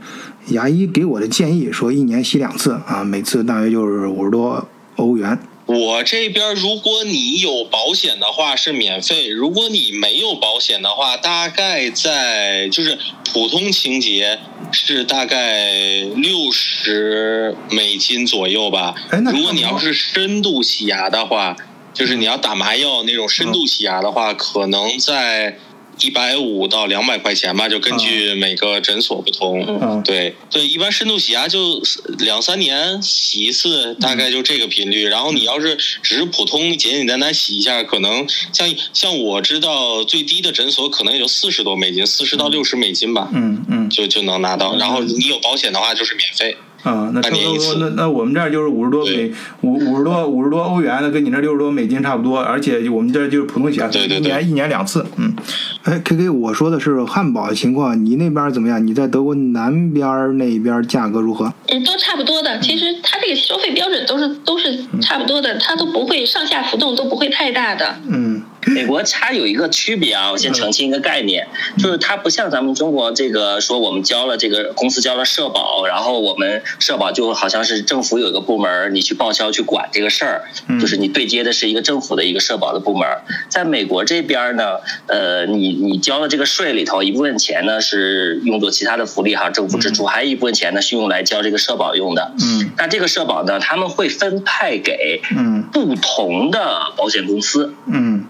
牙医给我的建议说一年洗两次啊，每次大约就是五十多欧元。我这边如果你有保险的话是免费，如果你没有保险的话，大概在就是普通清洁是大概六十美金左右吧。如果你要是深度洗牙的话，就是你要打麻药那种深度洗牙的话，可能在一百五到两百块钱吧，就根据每个诊所不同。嗯对对，一般深度洗牙就两三年洗一次，大概就这个频率。然后你要是只是普通简简单单洗一下，可能像像我知道最低的诊所可能也就四十多美金，四十到六十美金吧，嗯嗯就就能拿到。然后你有保险的话就是免费。啊，那差不多那那我们这儿就是五十多美五五十多五十多欧元，那跟你那六十多美金差不多，而且我们这儿就是普通险，对对对一年一年两次，嗯，哎，K K，我说的是汉堡的情况，你那边怎么样？你在德国南边儿那边价格如何？嗯，都差不多的。其实它这个收费标准都是都是差不多的，它都不会上下浮动都不会太大的。嗯，(laughs) 美国它有一个区别啊，我先澄清一个概念，就是它不像咱们中国这个说我们交了这个公司交了社保，然后我们社保就好像是政府有一个部门，你去报销去管这个事儿，就是你对接的是一个政府的一个社保的部门。在美国这边呢，呃，你你交了这个税里头一部分钱呢是用作其他的福利哈，政府支出，还有一部分钱呢是用来交这个社保用的。嗯，那这个社保呢，他们会分派给嗯不同的保险公司。嗯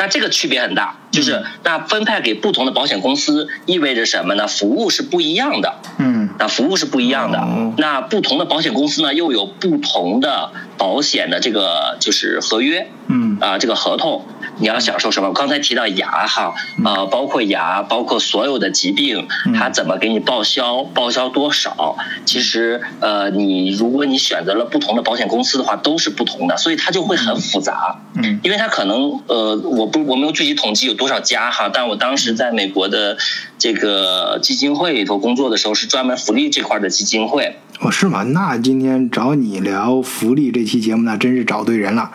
那这个区别很大，就是那分派给不同的保险公司意味着什么呢？服务是不一样的，嗯那服务是不一样的哦。那不同的保险公司呢，又有不同的保险的这个就是合约嗯啊、这个合同。你要享受什么？我刚才提到牙哈，呃，包括牙，包括所有的疾病，它怎么给你报销，报销多少？其实，呃，你如果你选择了不同的保险公司的话，都是不同的，所以它就会很复杂。嗯因为它可能呃，我不我没有具体统计有多少家哈，但我当时在美国的这个基金会里头工作的时候，是专门福利这块的基金会。哦，是吗？那今天找你聊福利这期节目，那真是找对人了。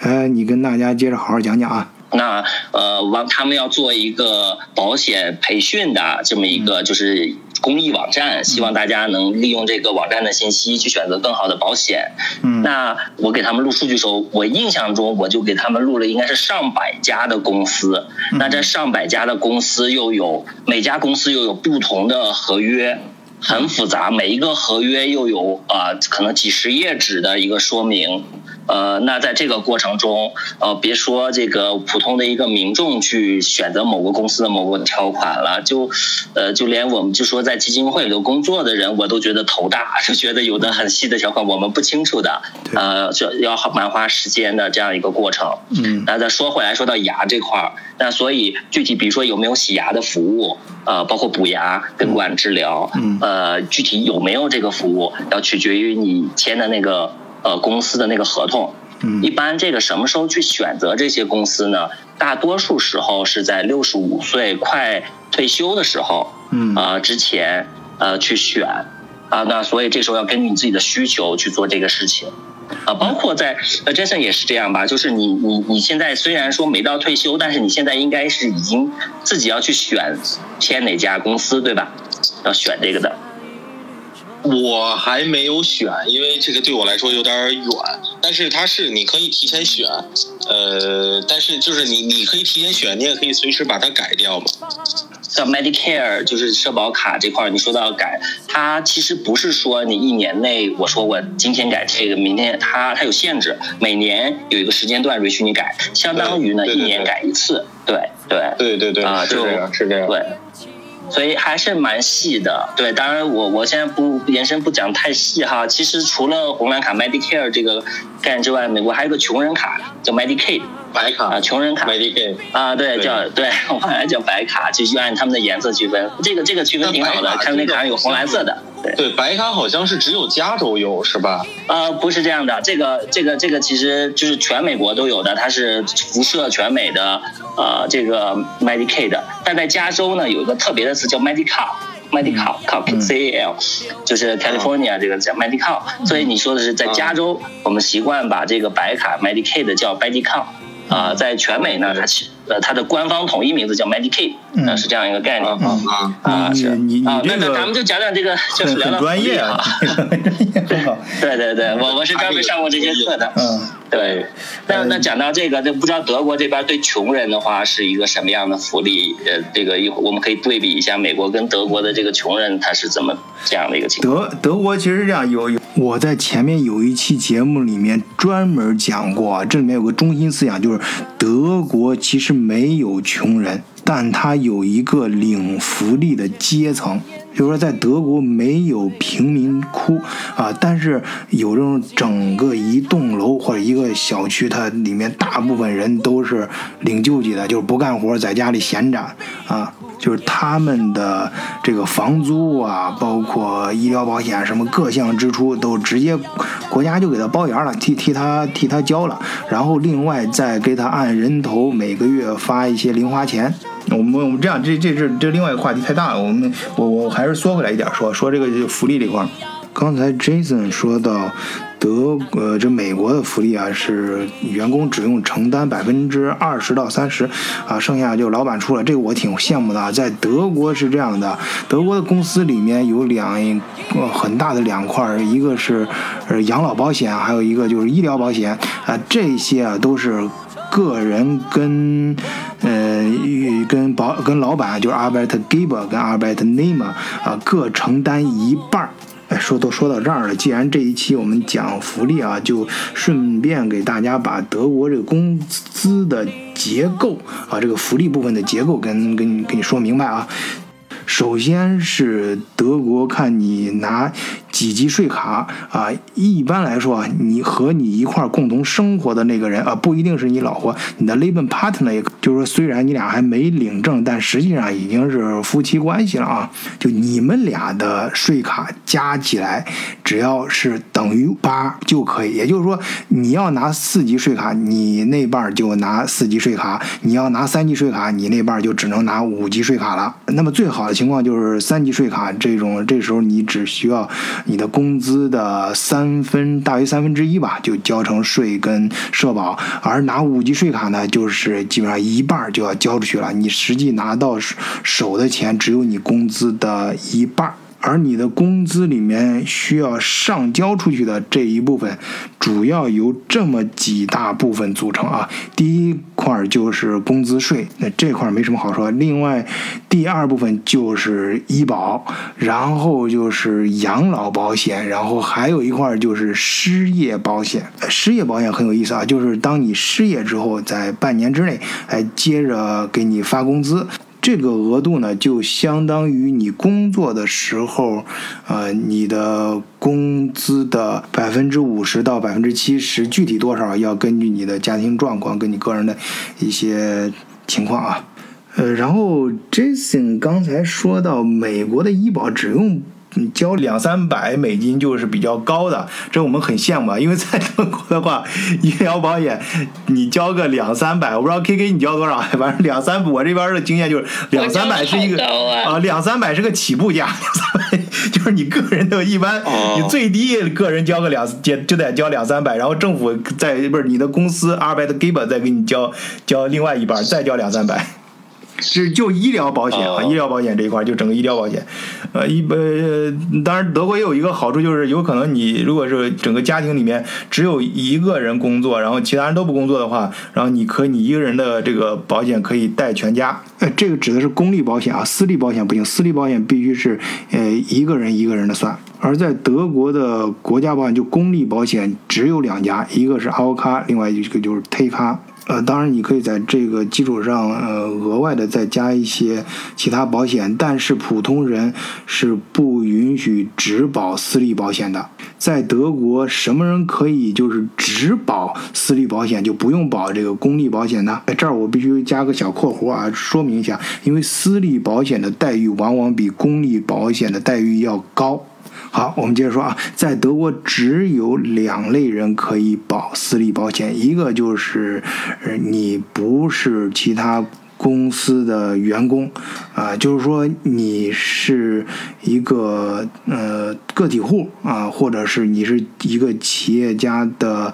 呃，你跟大家接着好好讲讲啊。那呃，完他们要做一个保险培训的这么一个就是公益网站，希望大家能利用这个网站的信息去选择更好的保险。嗯那我给他们录数据的时候，我印象中我就给他们录了应该是上百家的公司。那这上百家的公司又有每家公司又有不同的合约。很复杂，每一个合约又有啊、呃可能几十页纸的一个说明，呃，那在这个过程中，呃，别说这个普通的一个民众去选择某个公司的某个条款了，就，呃，就连我们就说在基金会里头工作的人，我都觉得头大，(laughs) 就觉得有的很细的条款我们不清楚的，呃，就要蛮花时间的这样一个过程。嗯那再说回来，说到牙这块儿，那所以具体比如说有没有洗牙的服务，呃，包括补牙、根管治疗，嗯呃，具体有没有这个服务，要取决于你签的那个呃公司的那个合同。嗯一般这个什么时候去选择这些公司呢？大多数时候是在六十五岁快退休的时候，嗯啊、之前呃去选啊，那所以这时候要根据你自己的需求去做这个事情。啊，包括在呃，Jason 也是这样吧，就是你你你现在虽然说没到退休，但是你现在应该是已经自己要去选签哪家公司，对吧？要选这个的。我还没有选，因为这个对我来说有点远。但是它是你可以提前选，呃，但是就是你你可以提前选，你也可以随时把它改掉嘛。像 Medicare 就是社保卡这块儿，你说到要改，它其实不是说你一年内我说我今天改这个，明天它它有限制，每年有一个时间段允许你改，相当于呢一年改一次，对对对对对，啊，就是这样，是这样。对，所以还是蛮细的。对，当然我我现在不延伸不讲太细哈。其实除了红蓝卡 Medicare 这个概念之外，美国还有个穷人卡叫 Medicaid 白卡啊，穷人卡。Medicaid，啊，对，叫对，(laughs) 我们来叫白卡，就就按他们的颜色区分。这个这个区分挺好的，看那个卡上有红蓝色的。对，对，白卡好像是只有加州有是吧？呃，不是这样的，这个这个这个其实就是全美国都有的，它是辐射全美的呃这个 Medicaid，但在加州呢有一个特别的词叫 Medical。Medical, cal, C A L，就是 California 这个叫 Medical，所以你说的是在加州，我们习惯把这个白卡 Medicaid 叫 Medical，啊，在全美呢，它其呃它的官方统一名字叫 Medicaid，呃是这样一个概念。啊啊啊，是啊，那那咱们就讲讲这个，就是很聊聊专业啊，对对对，我我是专门上过这些课的。嗯。对，那那讲到这个，那不知道德国这边对穷人的话是一个什么样的福利？呃，这个一会儿我们可以对比一下美国跟德国的这个穷人他是怎么这样的一个情况。德德国其实是这样，有有我在前面有一期节目里面专门讲过，这里面有个中心思想，就是德国其实没有穷人，但他有一个领福利的阶层。就是说，在德国没有贫民窟啊，但是有这种整个一栋楼或者一个小区，它里面大部分人都是领救济的，就是不干活，在家里闲着啊。就是他们的这个房租啊，包括医疗保险什么各项支出都直接国家就给他包圆了，替替他替他交了，然后另外再给他按人头每个月发一些零花钱。我们我们这样，这这是这另外一个话题太大了，我们我我还是缩回来一点说说这个就福利这块儿。刚才 Jason 说到德呃这美国的福利啊是员工只用承担百分之二十到三十啊，剩下就老板出了，这个我挺羡慕的啊。在德国是这样的，德国的公司里面有两个很大的两块，一个是呃养老保险，还有一个就是医疗保险啊，这些啊都是。个人跟呃跟保跟老板就是 Albert Giber 跟 Albert Nima 啊各承担一半儿。哎，说都说到这儿了，既然这一期我们讲福利啊，就顺便给大家把德国这个工资的结构啊，这个福利部分的结构跟跟你跟你说明白啊。首先是德国看你拿几级税卡啊，一般来说啊，你和你一块儿共同生活的那个人啊，不一定是你老婆，你的 living partner，也就是说虽然你俩还没领证，但实际上已经是夫妻关系了啊。就你们俩的税卡加起来，只要是等于八就可以。也就是说，你要拿四级税卡，你那半儿就拿四级税卡；你要拿三级税卡，你那半儿就只能拿五级税卡了。那么最好的情况就是三级税卡这种，这时候你只需要你的工资的三分大于三分之一吧，就交成税跟社保；而拿五级税卡呢，就是基本上一半就要交出去了，你实际拿到手的钱只有你工资的一半。而你的工资里面需要上交出去的这一部分，主要由这么几大部分组成啊。第一块就是工资税，那这块没什么好说。另外，第二部分就是医保，然后就是养老保险，然后还有一块就是失业保险。失业保险很有意思啊，就是当你失业之后，在半年之内，哎，接着给你发工资。这个额度呢，就相当于你工作的时候，呃，你的工资的百分之五十到百分之七十，具体多少要根据你的家庭状况跟你个人的一些情况啊。呃，然后 Jason 刚才说到美国的医保只用。你交两三百美金就是比较高的，这我们很羡慕啊。因为在德国的话，医疗保险你交个两三百，我不知道 K K 你交多少，(laughs) 反正两三，我这边的经验就是两三百是一个啊，两三百是个起步价，两三百 (laughs) 就是你个人的一般，你最低个人交个两就就得交两三百，然后政府在不是你的公司 Arbeitgeber 再给你交交另外一半，再交两三百。是就医疗保险啊，医疗保险这一块就整个医疗保险，呃，一呃，当然德国也有一个好处，就是有可能你如果是整个家庭里面只有一个人工作，然后其他人都不工作的话，然后你可以你一个人的这个保险可以带全家。呃，这个指的是公立保险啊，私立保险不行，私立保险必须是呃一个人一个人的算。而在德国的国家保险就公立保险只有两家，一个是奥卡，另外一个就是忒卡。呃，当然，你可以在这个基础上，呃，额外的再加一些其他保险，但是普通人是不允许只保私立保险的。在德国，什么人可以就是只保私立保险，就不用保这个公立保险呢？哎，这儿我必须加个小括弧啊，说明一下，因为私立保险的待遇往往比公立保险的待遇要高。好，我们接着说啊，在德国只有两类人可以保私立保险，一个就是你不是其他公司的员工，啊，就是说你是一个呃个体户啊，或者是你是一个企业家的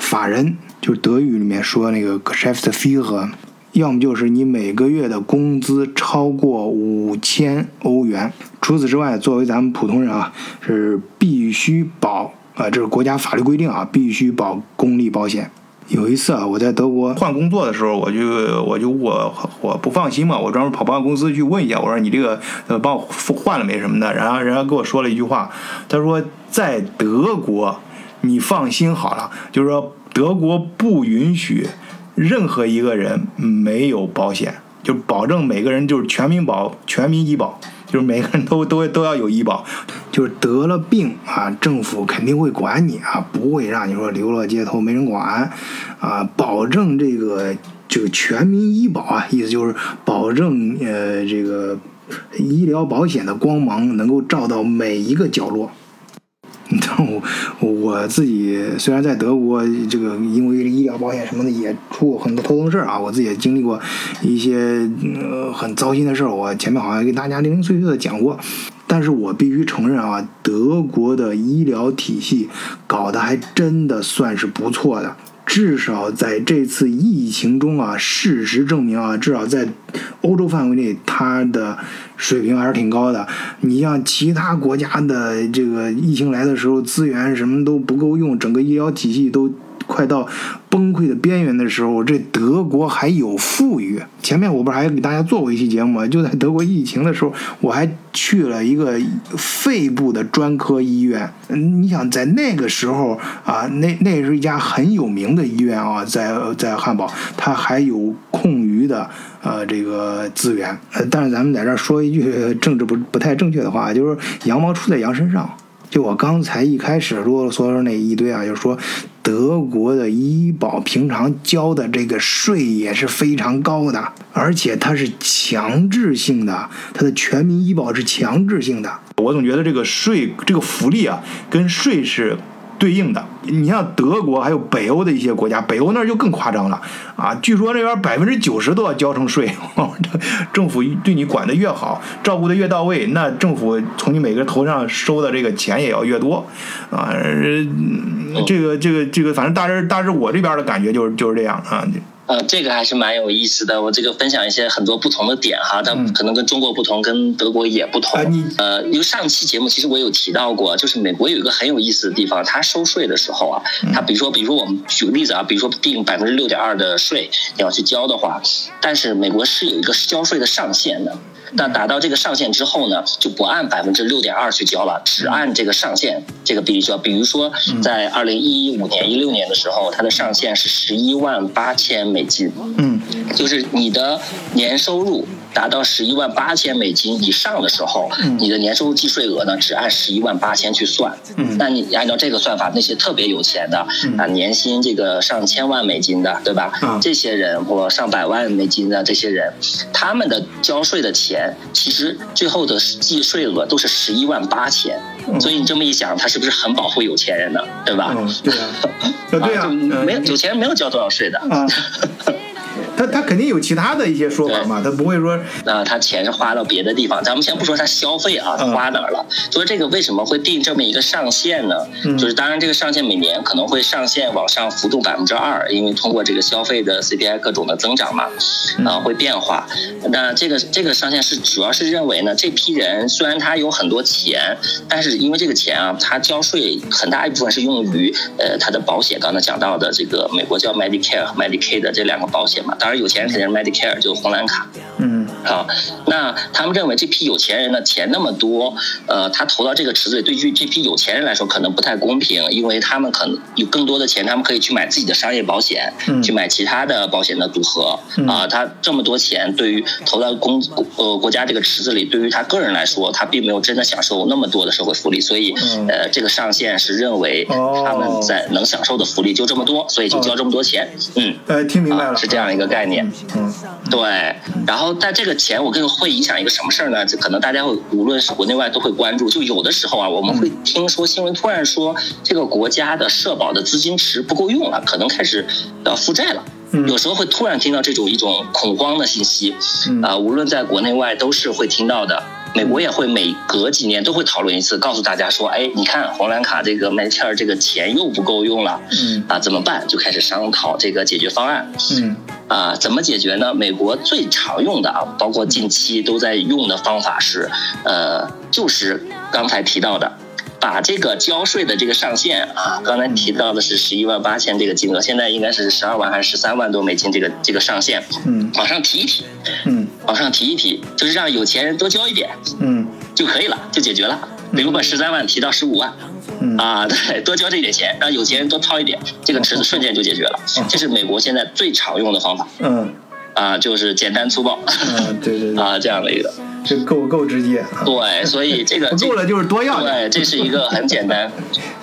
法人，就是德语里面说那个 Geschäftsführer。要么就是你每个月的工资超过五千欧元。除此之外，作为咱们普通人啊，是必须保啊，这是国家法律规定啊，必须保公立保险。有一次啊，我在德国换工作的时候，我就我就我我不放心嘛，我专门跑保险公司去问一下，我说你这个呃帮我换了没什么的，然后人家跟我说了一句话，他说在德国你放心好了，就是说德国不允许。任何一个人没有保险，就保证每个人就是全民保、全民医保，就是每个人都都都要有医保，就是得了病啊，政府肯定会管你啊，不会让你说流落街头没人管，啊，保证这个就这个全民医保啊，意思就是保证呃这个医疗保险的光芒能够照到每一个角落。我 (laughs) 我自己虽然在德国，这个因为医疗保险什么的也出过很多头疼事儿啊，我自己也经历过一些呃很糟心的事儿。我前面好像跟大家零零碎碎的讲过，但是我必须承认啊，德国的医疗体系搞得还真的算是不错的。至少在这次疫情中啊，事实证明啊，至少在欧洲范围内，它的水平还是挺高的。你像其他国家的这个疫情来的时候，资源什么都不够用，整个医疗体系都。快到崩溃的边缘的时候，这德国还有富裕。前面我不是还给大家做过一期节目吗？就在德国疫情的时候，我还去了一个肺部的专科医院。嗯，你想在那个时候啊，那那是一家很有名的医院啊，在在汉堡，它还有空余的呃这个资源。呃，但是咱们在这儿说一句政治不不太正确的话，就是羊毛出在羊身上。就我刚才一开始啰啰嗦嗦那一堆啊，就是说。德国的医保平常交的这个税也是非常高的，而且它是强制性的，它的全民医保是强制性的。我总觉得这个税、这个福利啊，跟税是。对应的，你像德国还有北欧的一些国家，北欧那儿就更夸张了啊！据说这边百分之九十都要交成税，(laughs) 政府对你管的越好，照顾的越到位，那政府从你每个人头上收的这个钱也要越多啊！这个这个这个，反正大致大致我这边的感觉就是就是这样啊。呃，这个还是蛮有意思的。我这个分享一些很多不同的点哈，但可能跟中国不同，跟德国也不同。呃，因为上期节目其实我有提到过，就是美国有一个很有意思的地方，它收税的时候啊，它比如说，比如说我们举个例子啊，比如说定百分之六点二的税你要去交的话，但是美国是有一个交税的上限的。那达到这个上限之后呢，就不按百分之六点二去交了，只按这个上限这个比例交。比如说，在二零一五年、一六年的时候，它的上限是十一万八千美金。嗯，就是你的年收入达到十一万八千美金以上的时候，你的年收入计税额呢，只按十一万八千去算。嗯，那你按照这个算法，那些特别有钱的啊，年薪这个上千万美金的，对吧？这些人或上百万美金的这些人，他们的交税的钱。其实最后的计税额都是十一万八千，所以你这么一想，他是不是很保护有钱人呢？对吧？对啊，对啊，(laughs) 没有有钱人没有交多少税的。(laughs) 他他肯定有其他的一些说法嘛，他不会说那，他钱是花到别的地方。咱们先不说他消费啊，他花哪儿了？就是这个为什么会定这么一个上限呢？就是当然这个上限每年可能会上限往上浮动百分之二，因为通过这个消费的 CPI 各种的增长嘛，啊会变化。那这个这个上限是主要是认为呢，这批人虽然他有很多钱，但是因为这个钱啊，他交税很大一部分是用于呃他的保险。刚才讲到的这个美国叫 Medicare 和 Medicaid 的这两个保险嘛。当然，有钱肯定是 Medicare，就红蓝卡。嗯，好，那他们认为这批有钱人的钱那么多，呃，他投到这个池子里，对于这批有钱人来说可能不太公平，因为他们可能有更多的钱，他们可以去买自己的商业保险，去买其他的保险的组合。啊，他这么多钱，对于投到公呃国家这个池子里，对于他个人来说，他并没有真的享受那么多的社会福利，所以呃，这个上限是认为他们在能享受的福利就这么多，所以就交这么多钱。嗯，呃，听明白了，是这样一个概。念，嗯，对，然后在这个钱我更会影响一个什么事儿呢？就可能大家会无论是国内外都会关注。就有的时候啊，我们会听说新闻突然说这个国家的社保的资金池不够用了，可能开始要负债了。有时候会突然听到这种一种恐慌的信息，啊，无论在国内外都是会听到的。美国也会每隔几年都会讨论一次，告诉大家说，哎，你看红蓝卡这个 Medicare 这个钱又不够用了，嗯，啊，怎么办？就开始商讨这个解决方案，嗯，啊，怎么解决呢？美国最常用的啊，包括近期都在用的方法是，呃，就是刚才提到的。把这个交税的这个上限啊，刚才提到的是十一万八千这个金额，现在应该是十二万还是十三万多美金这个这个上限，嗯，往上提一提，嗯，往上提一提，就是让有钱人多交一点，嗯，就可以了，就解决了。比如把十三万提到十五万，嗯啊，对，多交这点钱，让有钱人多掏一点，这个池子瞬间就解决了。这是美国现在最常用的方法，嗯，啊，就是简单粗暴，嗯，对对对，啊，这样的一个。这够够直接，对，所以这个 (laughs) 不够了就是多要对，这是一个很简单，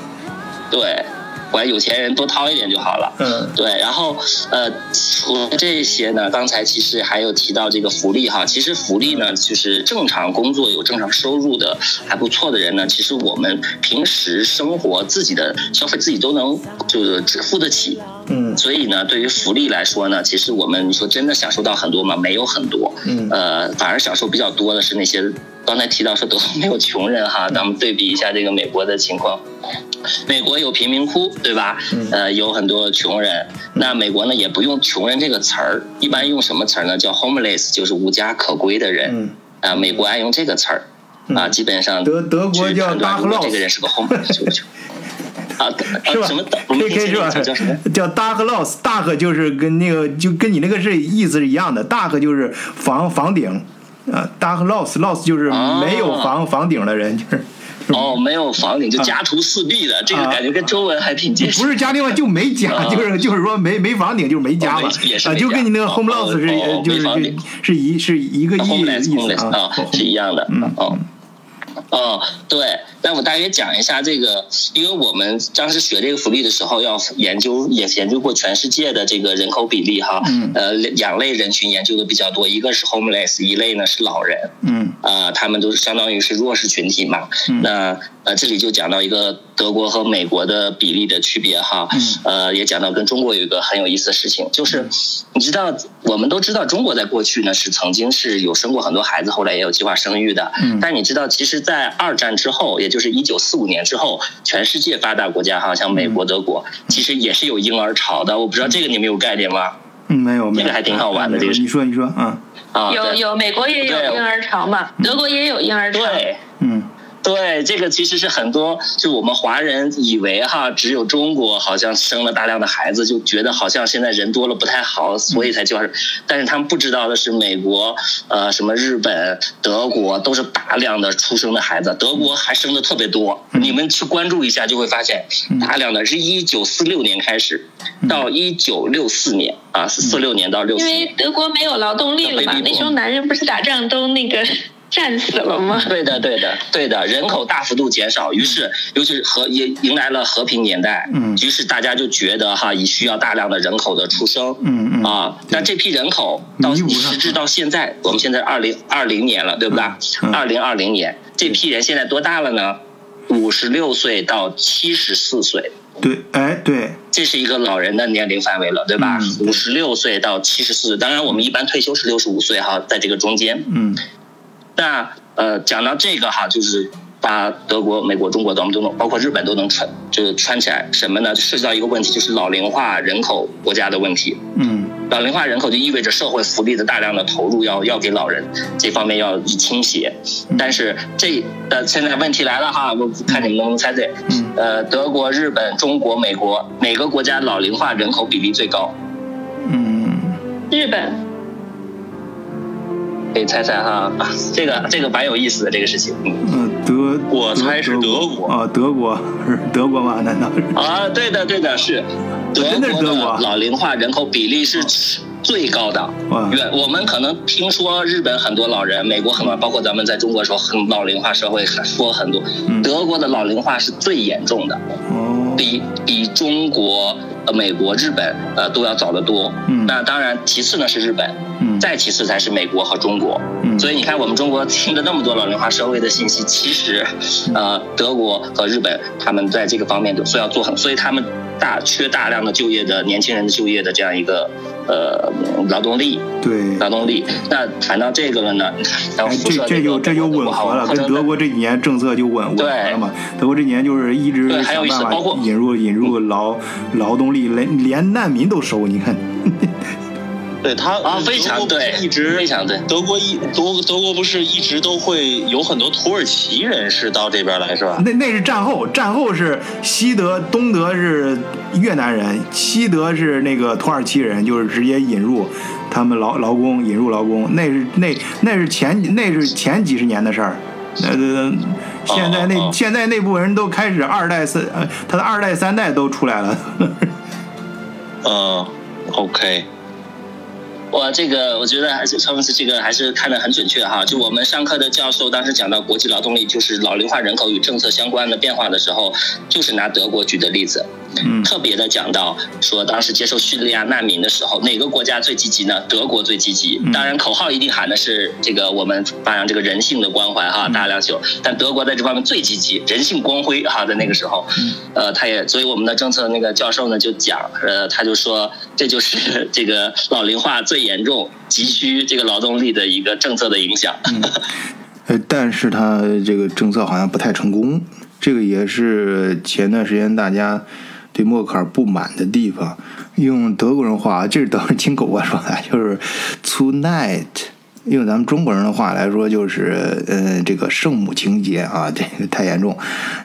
(laughs) 对，管有钱人多掏一点就好了。嗯对，然后呃，除了这些呢，刚才其实还有提到这个福利哈，其实福利呢，就是正常工作有正常收入的还不错的人呢，其实我们平时生活自己的消费自己都能就是支付得起。嗯所以呢，对于福利来说呢，其实我们你说真的享受到很多吗？没有很多。嗯呃，反而享受比较多的是那些刚才提到说德国 (laughs) 没有穷人哈，咱们对比一下这个美国的情况。美国有贫民窟，对吧？嗯呃，有很多穷人。那美国呢，也不用“穷人”这个词儿，一般用什么词儿呢？叫 homeless，就是无家可归的人。嗯啊，美国爱用这个词儿。啊，基本上德德国叫去判断如果 Dachlos 这个人是个 homeless 就不穷。啊，是吧 K K 是吧叫叫什么？？叫 dark loss，dark 就是跟那个就跟你那个是意思是一样的，dark 就是房房顶，啊，dark loss loss 就是没有房房顶的人，就是哦，没有房顶就家徒四壁的，这个啊。感觉跟中文还挺接近。不是家庭外，就没家，啊。就是就是说没没房顶就是没家嘛哦，也是啊，就跟你那个哦 home loss 是哦哦就是是一是一个意 homeless 意思啊啊，是一样的。嗯哦。(laughs) 哦，对，那我大约讲一下这个，因为我们当时学这个福利的时候，要研究也研究过全世界的这个人口比例哈，嗯呃，两类人群研究的比较多，一个是 homeless，一类呢是老人，嗯啊、他们都是相当于是弱势群体嘛。嗯那呃，这里就讲到一个德国和美国的比例的区别哈。嗯呃，也讲到跟中国有一个很有意思的事情，就是你知道，我们都知道中国在过去呢是曾经是有生过很多孩子，后来也有计划生育的。嗯但你知道，其实，在二战之后，也就是一九四五年之后，全世界发达国家哈，像美国、德国，其实也是有婴儿潮的。我不知道这个你们有概念吗？嗯，没有没有，这个还挺好玩的这个你说你说嗯啊，有有，美国也有婴儿潮嘛，德国也有婴儿潮。对。嗯对，这个其实是很多，就我们华人以为哈，只有中国好像生了大量的孩子，就觉得好像现在人多了不太好，所以才就是，但是他们不知道的是，美国、呃，什么日本、德国都是大量的出生的孩子，德国还生的特别多。你们去关注一下，就会发现，大量的是一九四六年开始，到一九六四年啊，四六年到六四年。因为德国没有劳动力了嘛那时候男人不是打仗都那个战死了吗？对的，对的，对的，人口大幅度减少，于是，尤其是和也迎来了和平年代，嗯。于是大家就觉得哈，以需要大量的人口的出生，嗯嗯。啊，那这批人口到弥补上。时至到现在，我们现在二零二零年了，对不对？嗯二零二零年，这批人现在多大了呢？五十六岁到七十四岁，对哎对。这是一个老人的年龄范围了，对吧？嗯？五十六岁到七十四，当然我们一般退休是六十五岁哈，在这个中间。嗯那呃，讲到这个哈，就是把德国、美国、中国咱们都能，包括日本都能串，就是串起来。什么呢？就涉及到一个问题，就是老龄化人口国家的问题。嗯老龄化人口就意味着社会福利的大量的投入要要给老人这方面要倾斜，但是这呃现在问题来了哈，我看你们能不能猜对？嗯呃，德国、日本、中国、美国哪个国家老龄化人口比例最高？嗯日本可以猜猜哈，这个这个蛮有意思的这个事情。嗯嗯德我猜是德国啊德国是德国吗？难道是啊，对的对的，是德国的老龄化人口比例是最高的。远我们可能听说日本很多老人，美国很多，包括咱们在中国说很老龄化社会说很多，嗯德国的老龄化是最严重的，哦比比中国、呃美国、日本呃都要早得多。嗯那当然，其次呢是日本，嗯再其次才是美国和中国。嗯所以你看，我们中国听了那么多老龄化社会的信息，其实，呃，德国和日本他们在这个方面都是要做很，所以他们大缺大量的就业的年轻人的就业的这样一个呃劳动力，对。劳动力。那谈到这个了呢，然后哎，这这就这就吻合了，跟德国这几年政策就吻吻合了嘛。德国这几年就是一直想办法引入引入劳劳动力，连连难民都收，你看。对他啊，非常对，一直非常对。德国一德德国不是一直都会有很多土耳其人士到这边来是吧？那那是战后，战后是西德、东德是越南人，西德是那个土耳其人，就是直接引入他们劳劳工，引入劳工，那是那那是前那是前几十年的事儿。呃，现在那、哦哦现在那部分人都开始二代三，呃，他的二代三代都出来了。(laughs) 嗯，OK，我这个我觉得还是上次这个还是看得很准确哈。就我们上课的教授当时讲到国际劳动力，就是老龄化人口与政策相关的变化的时候，就是拿德国举的例子。嗯特别的讲到说，当时接受叙利亚难民的时候，哪个国家最积极呢？德国最积极。嗯当然，口号一定喊的是这个我们发扬这个人性的关怀哈，大量秀。但德国在这方面最积极，人性光辉哈，在那个时候，呃，他也所以我们的政策那个教授呢就讲，呃，他就说这就是这个老龄化最严重、急需这个劳动力的一个政策的影响。(laughs) 呃，但是他这个政策好像不太成功，这个也是前段时间大家对默克尔不满的地方。用德国人话，这是德国人亲口说的，就是 tonight。用咱们中国人的话来说，就是嗯，这个圣母情节啊，这个太严重，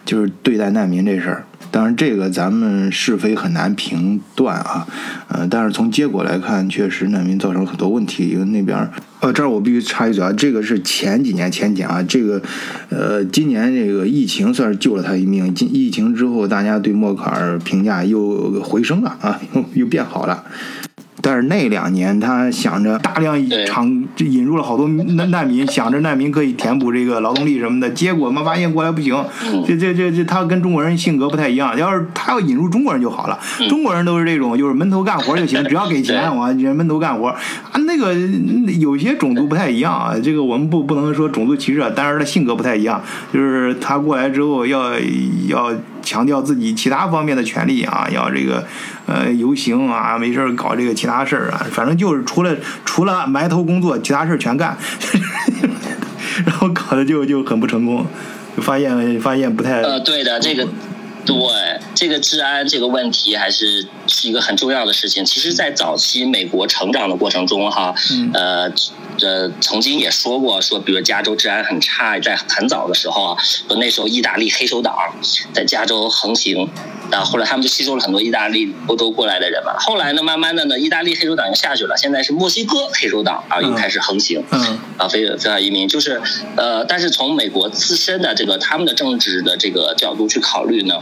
就是对待难民这事儿。当然，这个咱们是非很难评断啊，呃，但是从结果来看，确实难民造成很多问题。因为那边儿，呃，这儿我必须插一句啊，这个是前几年前讲啊，这个，呃，今年这个疫情算是救了他一命。今疫情之后，大家对默克尔评价又回升了啊，又又变好了。但是那两年，他想着大量对场就引入了好多难难民，想着难民可以填补这个劳动力什么的，结果嘛发现过来不行，这这这这他跟中国人性格不太一样。要是他要引入中国人就好了，中国人都是这种就是闷头干活就行，只要给钱我人闷头干活。啊。那个有些种族不太一样啊，这个我们不不能说种族歧视啊，但是他性格不太一样，就是他过来之后要要强调自己其他方面的权利啊，要这个呃游行啊，没事儿搞这个其他事儿啊，反正就是除了除了埋头工作，其他事儿全干，(laughs) 然后搞得就就很不成功，就发现发现不太呃，对的，这个。对这个治安这个问题还是是一个很重要的事情。其实，在早期美国成长的过程中，哈，嗯呃呃，曾经也说过，说比如加州治安很差，在很早的时候啊，说那时候意大利黑手党在加州横行，啊，后来他们就吸收了很多意大利、欧洲过来的人嘛。后来呢，慢慢的呢，意大利黑手党又下去了，现在是墨西哥黑手党啊，又开始横行。嗯啊，非非法移民就是，呃，但是从美国自身的这个他们的政治的这个角度去考虑呢，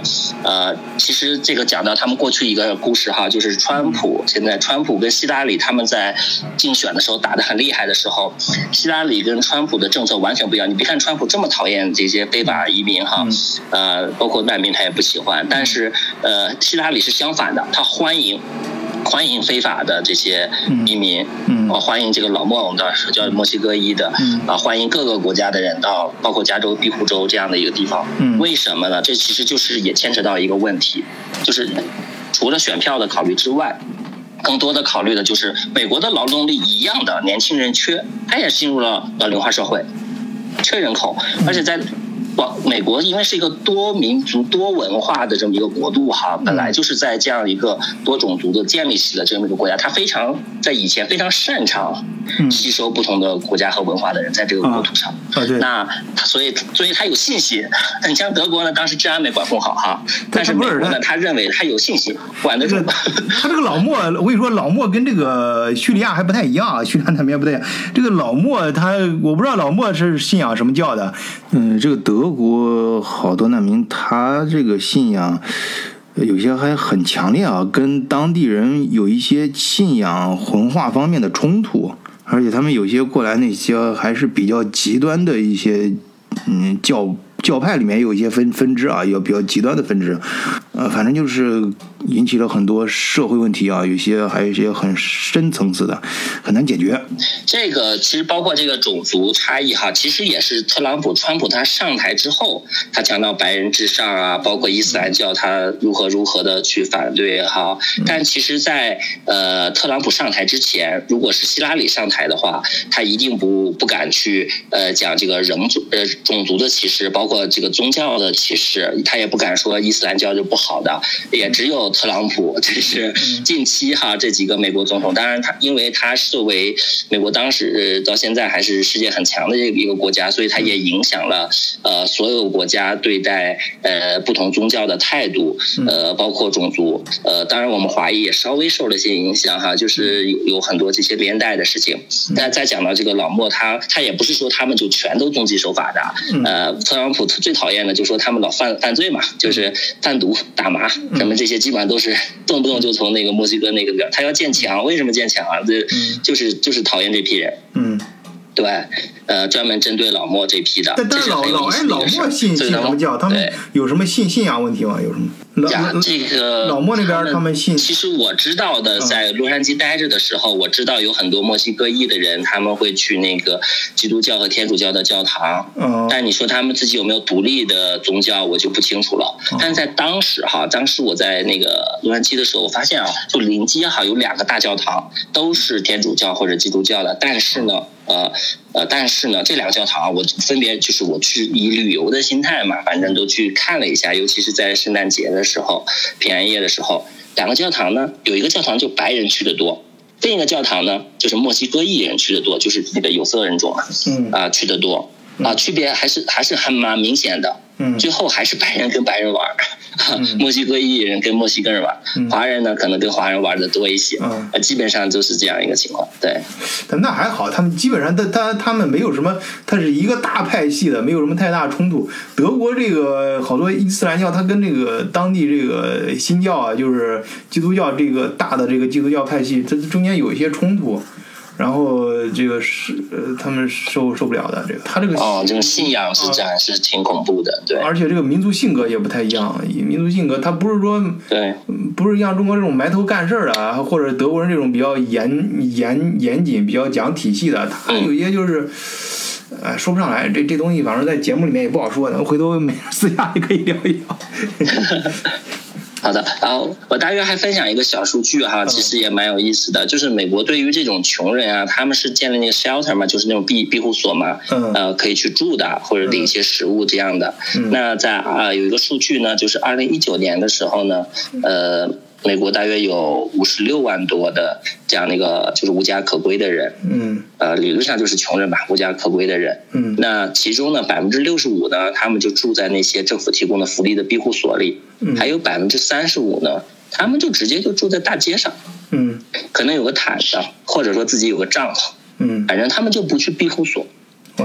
呃，其实这个讲到他们过去一个故事哈，就是川普现在川普跟希拉里他们在竞选的时候打得很厉害的时候，希拉里跟川普的政策完全不一样。你别看川普这么讨厌这些非法移民哈，呃，包括难民他也不喜欢，但是呃，希拉里是相反的，他欢迎。欢迎非法的这些移民，嗯啊，欢迎这个老莫，我们当时叫墨西哥裔的，嗯啊，欢迎各个国家的人到，包括加州庇护州这样的一个地方。嗯为什么呢？这其实就是也牵扯到一个问题，就是除了选票的考虑之外，更多的考虑的就是美国的劳动力一样的年轻人缺，他也进入了老龄化社会，缺人口，而且在。哇，美国因为是一个多民族、多文化的这么一个国度哈，本来就是在这样一个多种族的建立起的这么一个国家，它非常在以前非常擅长嗯吸收不同的国家和文化的人在这个国土上。啊对，那他所以所以他有信心。你像德国呢，当时治安没管控好哈，但是不是他美国呢，他认为他有信心管得住。他这个老莫，我跟你说，老莫跟这个叙利亚还不太一样啊，(laughs) 叙利亚那边不太一样。这个老莫他，我不知道老莫是信仰什么教的。嗯，这个德国好多难民，他这个信仰。有些还很强烈啊，跟当地人有一些信仰文化方面的冲突，而且他们有些过来那些还是比较极端的一些嗯教教派里面有一些分分支啊，有比较极端的分支，呃，反正就是引起了很多社会问题啊，有些还有一些很深层次的，很难解决。这个其实包括这个种族差异哈，其实也是特朗普、川普他上台之后，他讲到白人至上啊，包括伊斯兰教他如何如何的去反对哈。但其实在，呃特朗普上台之前，如果是希拉里上台的话，他一定不不敢去呃讲这个人种呃种族的歧视，包括这个宗教的歧视，他也不敢说伊斯兰教就不好的。也只有特朗普，这是近期哈这几个美国总统，当然他因为他作为美国当时到现在还是世界很强的这个一个国家，所以他也影响了呃所有国家对待呃不同宗教的态度，呃包括种族，呃当然我们华裔也稍微受了一些影响哈，就是有有很多这些连带的事情。那再讲到这个老莫，他他也不是说他们就全都遵纪守法的，呃特朗普最讨厌的就是说他们老犯犯罪嘛，就是贩毒、打麻什么这些，基本上都是动不动就从那个墨西哥那个边，他要建墙，为什么建墙啊？这就是就是讨厌这批人。嗯，对，呃，专门针对老莫这批的，但老老哎意思的一个事老莫信信什么教？他们有什么信信仰问题吗？有什么？老呀，这个老莫那边他们信其实我知道的，在洛杉矶待着的时候，我知道有很多墨西哥裔的人，他们会去那个基督教和天主教的教堂。嗯但你说他们自己有没有独立的宗教，我就不清楚了。但是在当时哈，当时我在那个洛杉矶的时候，我发现啊，就临街哈有两个大教堂，都是天主教或者基督教的，但是呢，呃呃，但是呢，这两个教堂啊我分别就是我去以旅游的心态嘛，反正都去看了一下，尤其是在圣诞节的时候、平安夜的时候，两个教堂呢，有一个教堂就白人去的多。另一个教堂呢，就是墨西哥裔人去的多，就是那个有色人种啊，嗯啊去的多啊，区别还是还是还蛮明显的。嗯最后还是白人跟白人玩儿，(laughs) 墨西哥裔人跟墨西哥人玩华人呢可能跟华人玩的多一些，基本上就是这样一个情况。对，但那还好，他们基本上他他他们没有什么，他是一个大派系的，没有什么太大冲突。德国这个好多伊斯兰教，他跟这个当地这个新教啊，就是基督教这个大的这个基督教派系，这中间有一些冲突。然后这个是呃，他们受受不了的这个，他这个哦，这个信仰是啊这样，是挺恐怖的，对而且这个民族性格也不太一样，民族性格他不是说对。不是像中国这种埋头干事儿的啊，或者德国人这种比较严严严谨、比较讲体系的，他有一些就是，呃，说不上来。这这东西反正在节目里面也不好说的，回头没私下也可以聊一聊。(laughs) 好的，然后我大约还分享一个小数据哈，其实也蛮有意思的，就是美国对于这种穷人啊，他们是建立那个 shelter 嘛，就是那种庇庇护所嘛，嗯呃，可以去住的或者领一些食物这样的。那在啊、有一个数据呢，就是二零一九年的时候呢，呃。美国大约有五十六万多的这样的一个就是无家可归的人，嗯。呃，理论上就是穷人吧，无家可归的人。嗯。那其中呢，百分之六十五呢，他们就住在那些政府提供的福利的庇护所里，嗯。还有百分之三十五呢，他们就直接就住在大街上，嗯。可能有个毯子，或者说自己有个帐篷，嗯。反正他们就不去庇护所。我。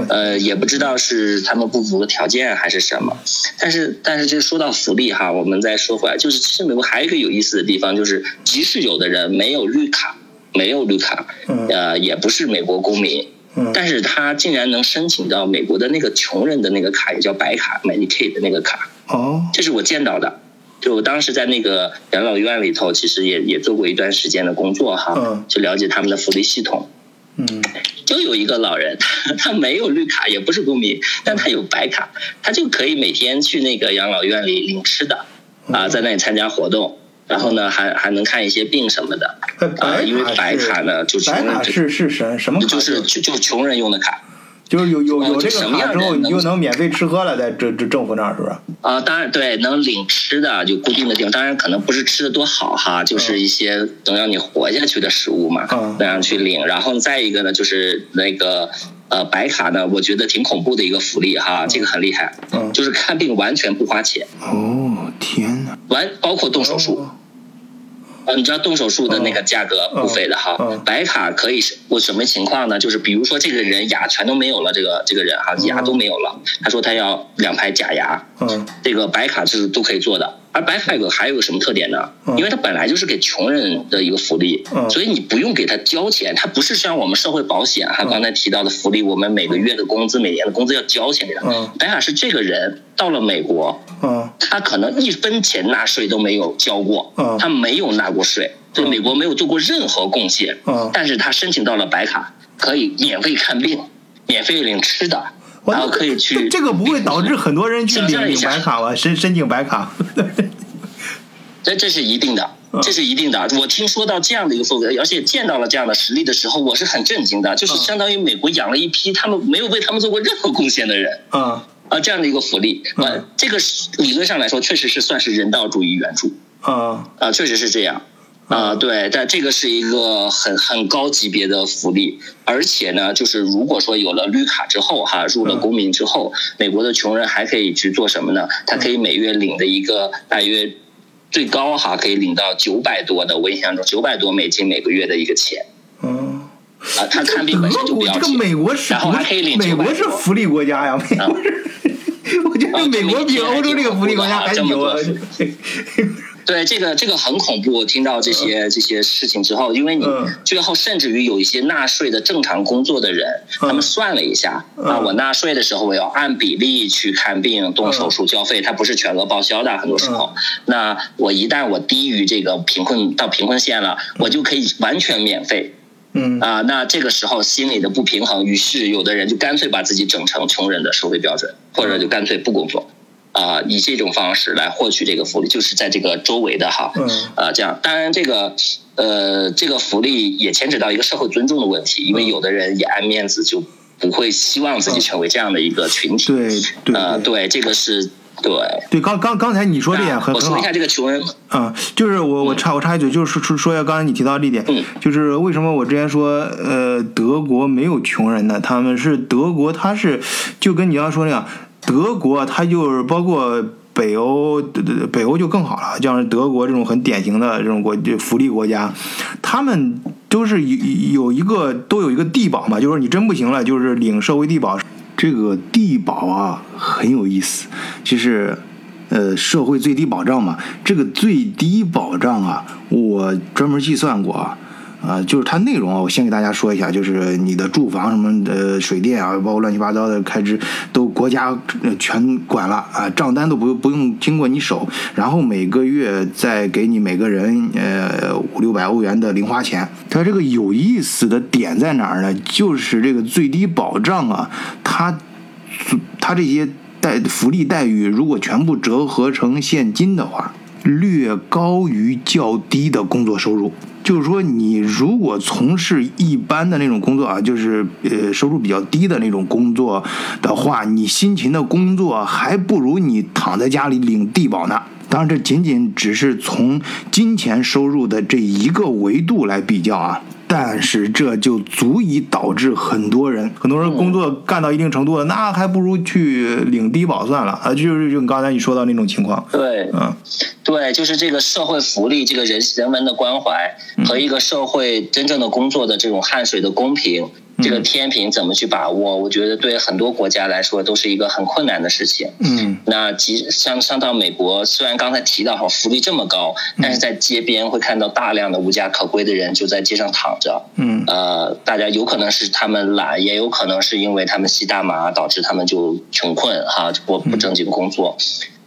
呃，也不知道是他们不符合条件还是什么，但是但是这说到福利哈，我们再说回来，就是其实美国还有一个有意思的地方，就是即使有的人没有绿卡，没有绿卡，嗯呃，也不是美国公民，嗯但是他竟然能申请到美国的那个穷人的那个卡，也叫白卡 Medicaid 的那个卡，哦这是我见到的。就我当时在那个养老院里头，其实也也做过一段时间的工作哈，嗯去了解他们的福利系统。嗯就有一个老人，(laughs) 他没有绿卡，也不是公民，但他有白卡，他就可以每天去那个养老院里领吃的，啊，在那里参加活动，然后呢还还能看一些病什么的，呃啊，因为白白卡呢就白卡是是什什么卡？就是就就穷人用的卡。就是有有有哦这个卡之后，你就能免费吃喝了，在这这政府那儿是不是？啊，当然对，能领吃的就固定的地方，当然可能不是吃的多好哈，就是一些能让你活下去的食物嘛，嗯那样去领。然后再一个呢，就是那个呃白卡呢，我觉得挺恐怖的一个福利哈，这个很厉害，嗯就是看病完全不花钱，哦天哪！完包括动手术。哦啊，你知道动手术的那个价格嗯不菲的哈，嗯白卡可以是我什么情况呢？就是比如说这个人牙全都没有了，这个这个人哈牙都没有了，他说他要两排假牙，嗯这个白卡是都可以做的。而白卡有个还有个什么特点呢？嗯。因为它本来就是给穷人的一个福利，嗯。所以你不用给他交钱，它不是像我们社会保险哈刚才提到的福利，我们每个月的工资、每年的工资要交钱给他。嗯。白卡是这个人到了美国，嗯。他可能一分钱纳税都没有交过，嗯。他没有纳过税，对美国没有做过任何贡献，嗯。但是他申请到了白卡，可以免费看病，免费领吃的，然后可以去这这个不会导致很多人去领领想象一下白卡吗？申申请白卡？(laughs) 这这是一定的，这是一定的。我听说到这样的一个风格，而且见到了这样的实力的时候，我是很震惊的。就是相当于美国养了一批他们没有为他们做过任何贡献的人啊啊，这样的一个福利。呃，这个是理论上来说，确实是算是人道主义援助啊啊，确实是这样。啊，对，但这个是一个很很高级别的福利，而且呢，就是如果说有了绿卡之后哈，入了公民之后，美国的穷人还可以去做什么呢？他可以每月领的一个大约最高哈，可以领到九百多的，我印象中九百多美金每个月的一个钱嗯。啊，他看病本身就比较这个，美国是然后还可以领美国900多是福利国家呀，美国是，(laughs) 我觉得美国比欧洲这个福利国家还牛啊。(laughs) 对这个这个很恐怖。听到这些这些事情之后，因为你嗯最后甚至于有一些纳税的正常工作的人，他们算了一下，啊，我纳税的时候我要按比例去看病、动手术、交费，它不是全额报销的，很多时候。那我一旦我低于这个贫困到贫困线了，我就可以完全免费。嗯啊，那这个时候心里的不平衡，于是有的人就干脆把自己整成穷人的收费标准，或者就干脆不工作，啊，以这种方式来获取这个福利，就是在这个周围的哈，嗯。啊，这样，当然这个呃，这个福利也牵扯到一个社会尊重的问题，因为有的人也爱面子，就不会希望自己成为这样的一个群体，对对呃，对对，这个是对。对，刚刚刚才你说这点很很好我说一下这个穷人，啊、就是我我插我插一嘴，就是说说一下刚才你提到这一点，嗯。就是为什么我之前说呃德国没有穷人呢？他们是德国，他是就跟你要说那样，德国它就是包括。北欧，北欧就更好了，像是德国这种很典型的这种国就福利国家，他们都是有有一个都有一个低保嘛，就是你真不行了，就是领社会低保。这个低保啊很有意思，就是呃社会最低保障嘛，这个最低保障啊，我专门计算过啊。啊，就是它内容啊，我先给大家说一下，就是你的住房什么的、水电啊，包括乱七八糟的开支，都国家呃全管了啊，账单都不不用经过你手，然后每个月再给你每个人呃五六百欧元的零花钱。它这个有意思的点在哪儿呢？就是这个最低保障啊，它它这些待福利待遇，如果全部折合成现金的话，略高于较低的工作收入。就是说，你如果从事一般的那种工作啊，就是呃收入比较低的那种工作的话，你辛勤的工作还不如你躺在家里领低保呢。当然，这仅仅只是从金钱收入的这一个维度来比较啊。但是这就足以导致很多人，很多人工作干到一定程度了，那还不如去领低保算了啊！就是就刚才你说到那种情况，对，嗯，对，就是这个社会福利，这个人人文的关怀和一个社会真正的工作的这种汗水的公平，这个天平怎么去把握？我觉得对很多国家来说都是一个很困难的事情。嗯，那即像像到美国，虽然刚才提到哈福利这么高，但是在街边会看到大量的无家可归的人就在街上躺着。嗯呃，大家有可能是他们懒，也有可能是因为他们吸大麻导致他们就穷困哈，不不正经工作，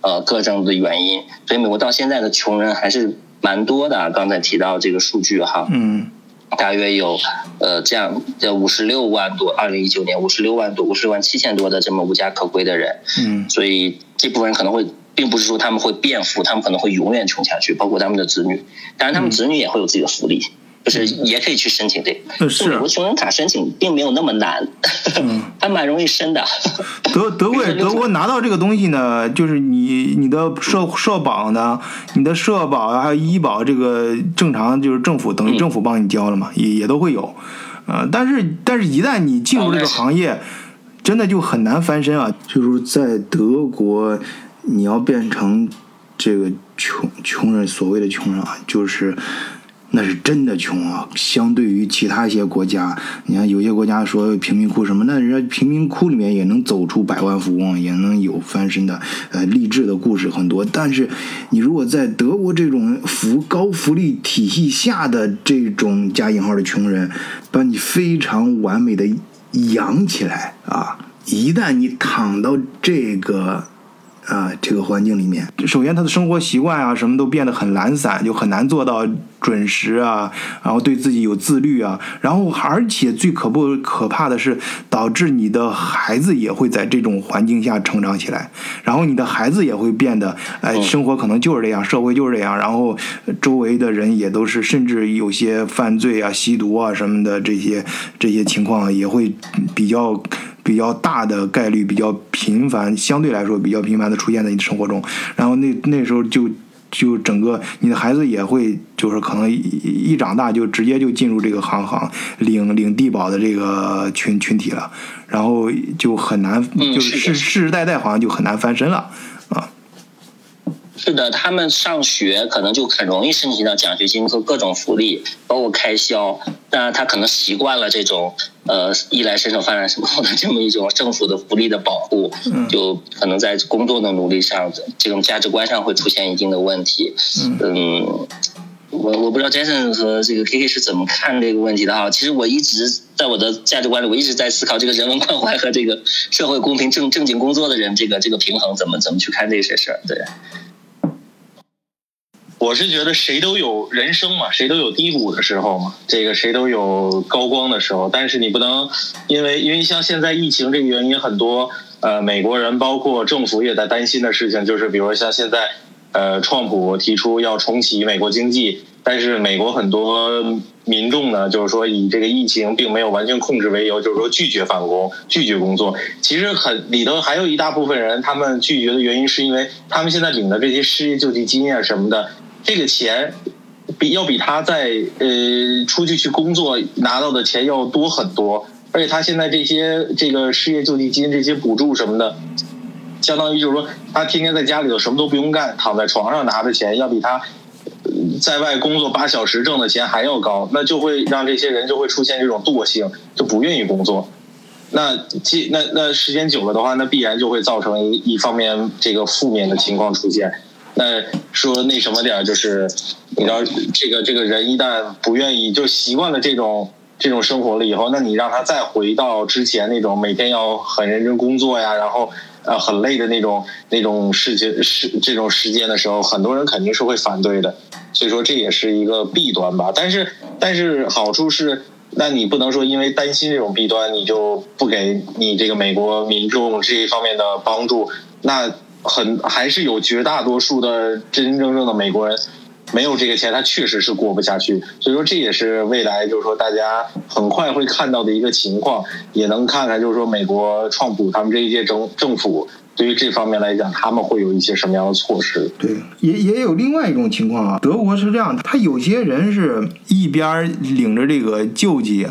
呃，各种的原因，所以美国到现在的穷人还是蛮多的。刚才提到这个数据哈，嗯大约有呃这样的五十六万多，二零一九年五十六万多，五十六万七千多的这么无家可归的人，嗯。所以这部分人可能会，并不是说他们会变富，他们可能会永远穷下去，包括他们的子女。当然，他们子女也会有自己的福利，就是也可以去申请这个。呃是美国穷人卡申请并没有那么难，(laughs) 嗯还蛮容易申的。德德 (laughs) 国德国拿到这个东西呢，就是你你的社社保呢，你的社保啊还有医保，这个正常就是政府等于政府帮你交了嘛，也也都会有，呃，但是但是一旦你进入这个行业，真的就很难翻身啊。就是在德国，你要变成这个穷穷人，所谓的穷人啊，就是。那是真的穷啊！相对于其他一些国家，你看有些国家说贫民窟什么，那人家贫民窟里面也能走出百万富翁，也能有翻身的，呃，励志的故事很多。但是你如果在德国这种福高福利体系下的这种加引号的穷人，把你非常完美的养起来啊！一旦你躺到这个啊，这个环境里面，首先他的生活习惯啊，什么都变得很懒散，就很难做到准时啊，然后对自己有自律啊，然后而且最可不可怕的是，导致你的孩子也会在这种环境下成长起来，然后你的孩子也会变得，哎，生活可能就是这样，社会就是这样，然后周围的人也都是，甚至有些犯罪啊、吸毒啊什么的这些这些情况也会比较。比较大的概率，比较频繁，相对来说比较频繁的出现在你的生活中，然后那那时候就就整个你的孩子也会就是可能一一长大就直接就进入这个行行领领低保的这个群群体了，然后就很难，就是世世世代代好像就很难翻身了。啊。是的，他们上学可能就很容易申请到奖学金和各种福利，包括开销。那他可能习惯了这种呃衣来伸手饭来伸手的这么一种政府的福利的保护，就可能在工作的努力上，这种价值观上会出现一定的问题。嗯，我我不知道 Jason 和这个 KK 是怎么看这个问题的哈。其实我一直在我的价值观里，我一直在思考这个人文关怀和这个社会公平正正经工作的人这个这个平衡怎么怎么去看这些事儿。对。我是觉得谁都有人生嘛，谁都有低谷的时候嘛，这个谁都有高光的时候。但是你不能因为因为像现在疫情这个原因，很多呃美国人包括政府也在担心的事情，就是比如像现在呃，创普提出要重启美国经济，但是美国很多民众呢，就是说以这个疫情并没有完全控制为由，就是说拒绝返工、拒绝工作。其实很里头还有一大部分人，他们拒绝的原因是因为他们现在领的这些失业救济金啊什么的。这个钱比要比他在呃出去去工作拿到的钱要多很多，而且他现在这些这个失业救济金这些补助什么的，相当于就是说他天天在家里头什么都不用干，躺在床上拿的钱要比他在外工作八小时挣的钱还要高，那就会让这些人就会出现这种惰性，就不愿意工作。那这那那时间久了的话，那必然就会造成一一方面这个负面的情况出现。那说那什么点儿，就是你知道，这个这个人一旦不愿意，就习惯了这种这种生活了以后，那你让他再回到之前那种每天要很认真工作呀，然后呃很累的那种那种事情时这种时间的时候，很多人肯定是会反对的。所以说这也是一个弊端吧。但是但是好处是，那你不能说因为担心这种弊端，你就不给你这个美国民众这一方面的帮助，那。很还是有绝大多数的真真正正的美国人没有这个钱，他确实是过不下去。所以说这也是未来就是说大家很快会看到的一个情况，也能看看就是说美国创普他们这一届政政府对于这方面来讲，他们会有一些什么样的措施？对，也也有另外一种情况啊，德国是这样，他有些人是一边领着这个救济。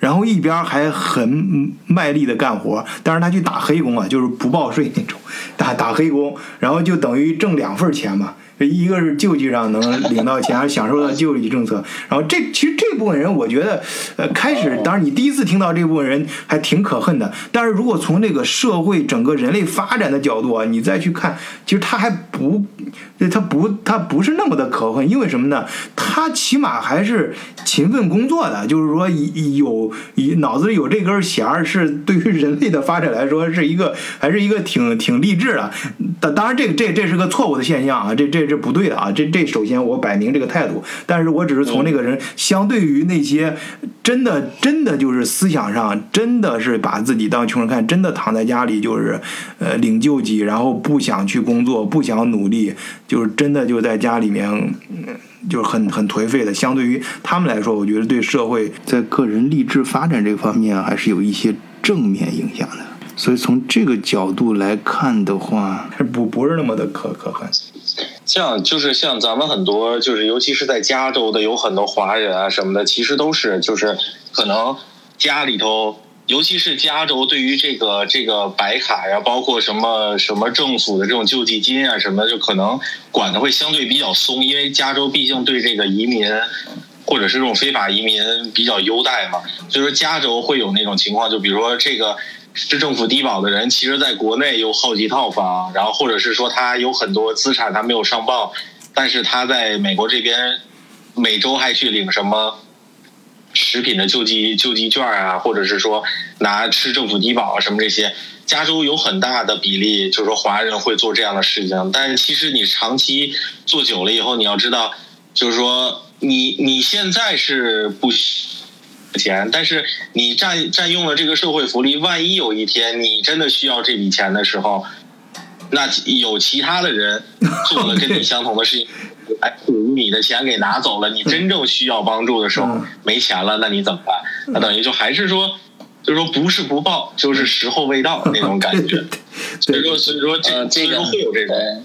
然后一边还很卖力的干活，但是他去打黑工啊，就是不报税那种，打打黑工，然后就等于挣两份钱嘛。一个是救济上能领到钱，享受到救济政策，然后这其实这部分人，我觉得，呃，开始当然你第一次听到这部分人还挺可恨的，但是如果从这个社会整个人类发展的角度啊，你再去看，其实他还不，他不他不是那么的可恨，因为什么呢？他起码还是勤奋工作的，就是说有有脑子里有这根弦儿，是对于人类的发展来说是一个还是一个挺挺励志的。当当然这个这这是个错误的现象啊，这这。这是不对的啊！这这首先我摆明这个态度，但是我只是从那个人相对于那些真的真的就是思想上真的是把自己当穷人看，真的躺在家里就是呃领救济，然后不想去工作，不想努力，就是真的就在家里面就是很很颓废的。相对于他们来说，我觉得对社会在个人励志发展这方面还是有一些正面影响的。所以从这个角度来看的话，不不是那么的可可恨。像就是像咱们很多就是尤其是在加州的有很多华人啊什么的，其实都是就是可能家里头，尤其是加州对于这个这个白卡呀，包括什么什么政府的这种救济金啊什么，就可能管的会相对比较松，因为加州毕竟对这个移民或者是这种非法移民比较优待嘛，所以说加州会有那种情况，就比如说这个。是政府低保的人，其实在国内有好几套房，然后或者是说他有很多资产，他没有上报，但是他在美国这边每周还去领什么食品的救济救济券啊，或者是说拿吃政府低保啊什么这些。加州有很大的比例，就是说华人会做这样的事情，但是其实你长期做久了以后，你要知道，就是说你你现在是不。钱，但是你占占用了这个社会福利，万一有一天你真的需要这笔钱的时候，那有其他的人做了跟你相同的事情，哎，你的钱给拿走了，你真正需要帮助的时候没钱了，那你怎么办？那等于就还是说，就是说不是不报，就是时候未到那种感觉。所以说，所以说这这个会有这种，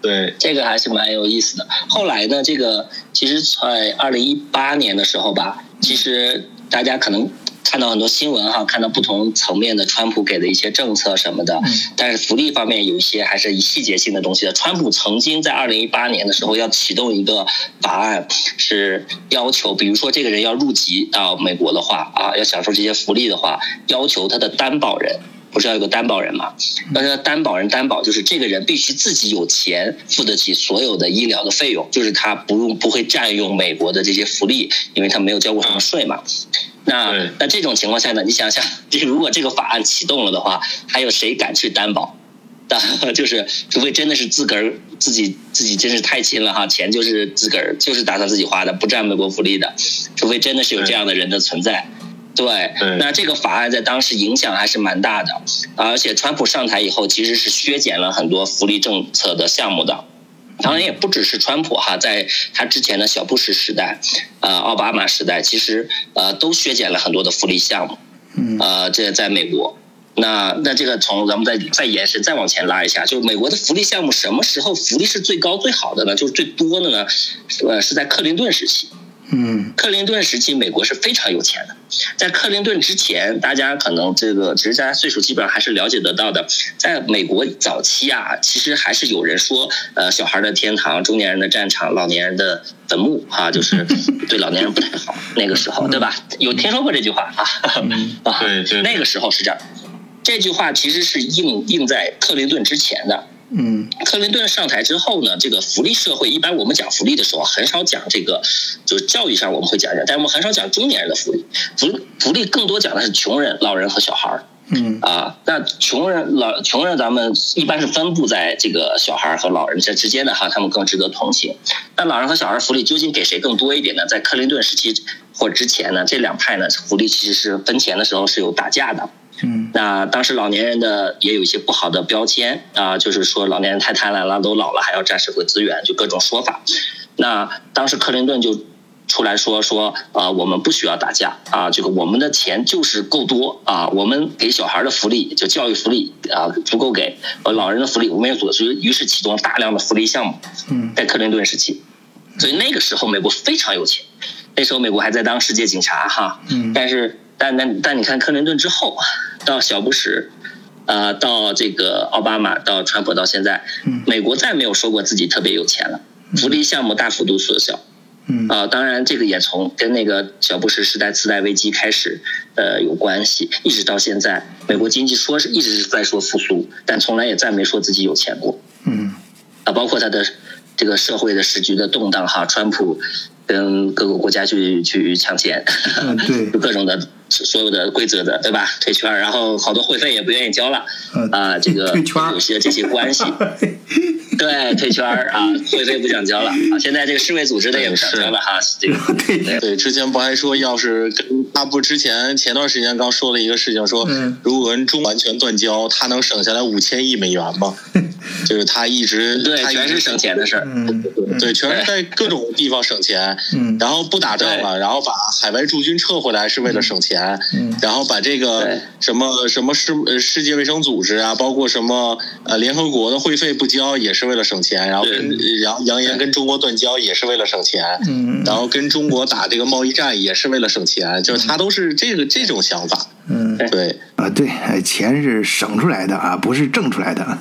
对，这个还是蛮有意思的。后来呢，这个其实在二零一八年的时候吧，其实。大家可能。看到很多新闻哈，看到不同层面的川普给的一些政策什么的，但是福利方面有一些还是以细节性的东西的。川普曾经在二零一八年的时候要启动一个法案，是要求，比如说这个人要入籍到美国的话啊，要享受这些福利的话，要求他的担保人不是要有个担保人嘛？但是担保人担保就是这个人必须自己有钱付得起所有的医疗的费用，就是他不用不会占用美国的这些福利，因为他没有交过什么税嘛。那那这种情况下呢？你想想，如果这个法案启动了的话，还有谁敢去担保？就是除非真的是自个儿自己自己真是太亲了哈，钱就是自个儿就是打算自己花的，不占美国福利的。除非真的是有这样的人的存在。对，那这个法案在当时影响还是蛮大的，而且川普上台以后其实是削减了很多福利政策的项目的。当然也不只是川普哈，在他之前的小布什时代，呃，奥巴马时代，其实呃都削减了很多的福利项目。嗯。呃，这在美国，那那这个从咱们再再延伸再往前拉一下，就是美国的福利项目什么时候福利是最高最好的呢？就是最多的呢？呃，是在克林顿时期。嗯，克林顿时期，美国是非常有钱的。在克林顿之前，大家可能这个，其实大家岁数基本上还是了解得到的。在美国早期啊，其实还是有人说，呃，小孩的天堂，中年人的战场，老年人的坟墓，哈，就是 (laughs) 对老年人不太好。那个时候，对吧？有听说过这句话啊？啊，对对，那个时候是这样。这句话其实是应应在克林顿之前的。嗯，克林顿上台之后呢，这个福利社会，一般我们讲福利的时候，很少讲这个，就是教育上我们会讲讲，但我们很少讲中年人的福利，福福利更多讲的是穷人、老人和小孩儿。嗯啊，那穷人老穷人，咱们一般是分布在这个小孩和老人这之间的哈，他们更值得同情。那老人和小孩福利究竟给谁更多一点呢？在克林顿时期或之前呢，这两派呢福利其实是分钱的时候是有打架的。嗯，那当时老年人的也有一些不好的标签啊，就是说老年人太贪婪了，都老了还要占社会资源，就各种说法。那当时克林顿就出来说说啊，我们不需要打架啊，这个我们的钱就是够多啊，我们给小孩的福利就教育福利啊足够给，呃老人的福利我们也做，所以于是启动大量的福利项目。嗯，在克林顿时期，所以那个时候美国非常有钱，那时候美国还在当世界警察哈。嗯，但是。但但但你看克林顿之后，到小布什，呃，到这个奥巴马，到川普，到现在，美国再没有说过自己特别有钱了，福利项目大幅度缩小。嗯啊，当然这个也从跟那个小布什时代次贷危机开始，呃，有关系，一直到现在，美国经济说是一直是在说复苏，但从来也再没说自己有钱过。嗯啊，包括他的这个社会的时局的动荡哈，川普跟各个国家去去抢钱，对，(laughs) 各种的。所有的规则的，对吧？退圈，然后好多会费也不愿意交了，啊，这个有些这些关系，(laughs) 对，退圈啊，会费不想交了啊。现在这个世卫组织的也不想交了哈，这个对对，之前不还说，要是跟他不之前前段时间刚说了一个事情，说如果跟中完全断交，他能省下来五千亿美元吗？(laughs) 就是他一直对，全是省钱的事儿，对，全是在各种地方省钱，然后不打仗了，然后把海外驻军撤回来是为了省钱。钱，然后把这个什么什么世世界卫生组织啊，包括什么呃联合国的会费不交，也是为了省钱。然后跟然后扬言跟中国断交，也是为了省钱。嗯，然后跟中国打这个贸易战，也是为了省钱。就是他都是这个这种想法。嗯，对啊，对，钱是省出来的啊，不是挣出来的。(laughs)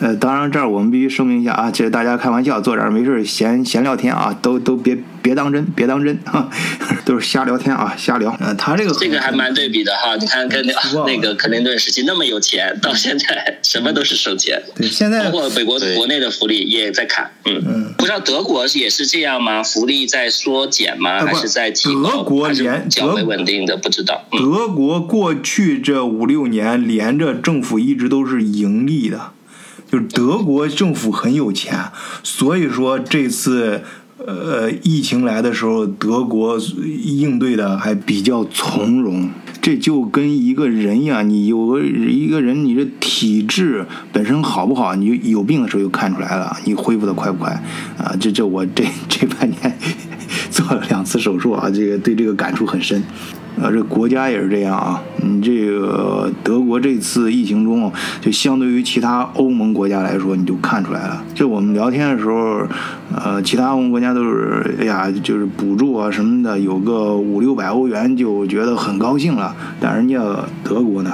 呃，当然这儿我们必须声明一下啊，这是大家开玩笑，坐这儿没事闲闲聊天啊，都都别别当真，别当真啊，(laughs) 都是瞎聊天啊，瞎聊。呃，他这个这个还蛮对比的哈，你看跟那个克林顿时期那么有钱，到现在什么都是省钱。对，现在包括美国国内的福利也在砍。嗯嗯，不知道德国也是这样吗？福利在缩减吗？还是在提高？德国连较为稳定的，不知道。德国国过去这五六年连着政府一直都是盈利的。就是德国政府很有钱，所以说这次呃疫情来的时候，德国应对的还比较从容。这就跟一个人呀，你有个一个人，你的体质本身好不好，你有病的时候就看出来了，你恢复的快不快啊？这这我这这半年 (laughs) 做了两次手术啊，这个对这个感触很深。呃，这国家也是这样啊，你这个德国这次疫情中，就相对于其他欧盟国家来说，你就看出来了。就我们聊天的时候，呃，其他欧盟国家都是，哎呀，就是补助啊什么的，有个五六百欧元就觉得很高兴了。但人家德国呢，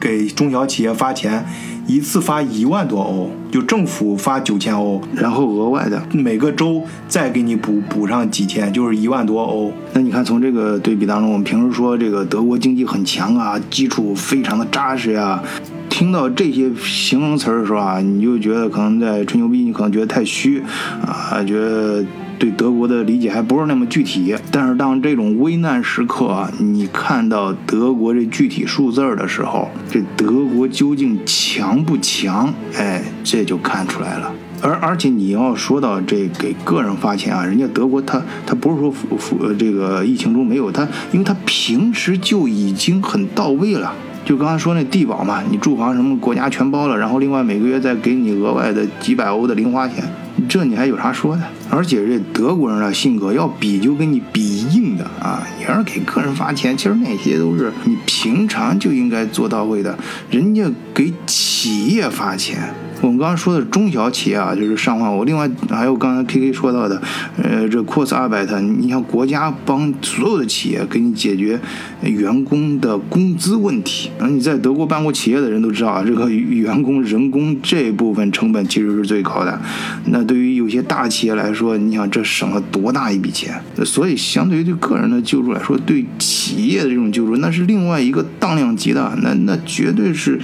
给中小企业发钱，一次发一万多欧，就政府发九千欧，然后额外的每个州再给你补补上几千，就是一万多欧。那你看，从这个对比当中，我们平时说这个德国经济很强啊，基础非常的扎实呀、听到这些形容词儿的时候啊，你就觉得可能在吹牛逼，你可能觉得太虚啊，觉得对德国的理解还不是那么具体。但是当这种危难时刻啊，你看到德国这具体数字的时候，这德国究竟强不强？哎，这就看出来了。而而且你要说到这给个人发钱啊，人家德国他他不是说服服这个疫情中没有他，因为他平时就已经很到位了。就刚才说那低保嘛，你住房什么国家全包了，然后另外每个月再给你额外的几百欧的零花钱，这你还有啥说的？而且这德国人的性格要比就跟你比硬的啊！你要是给客人发钱，其实那些都是你平常就应该做到位的，人家给企业发钱。我们刚刚说的中小企业啊，就是上万我另外还有刚才 K K 说到的，呃，这 Cross 二百特，你像国家帮所有的企业给你解决员工的工资问题。那你在德国办过企业的人都知道啊，这个员工人工这部分成本其实是最高的。那对于有些大企业来说，你想这省了多大一笔钱？所以相对于对个人的救助来说，对企业的这种救助，那是另外一个当量级的，那那绝对是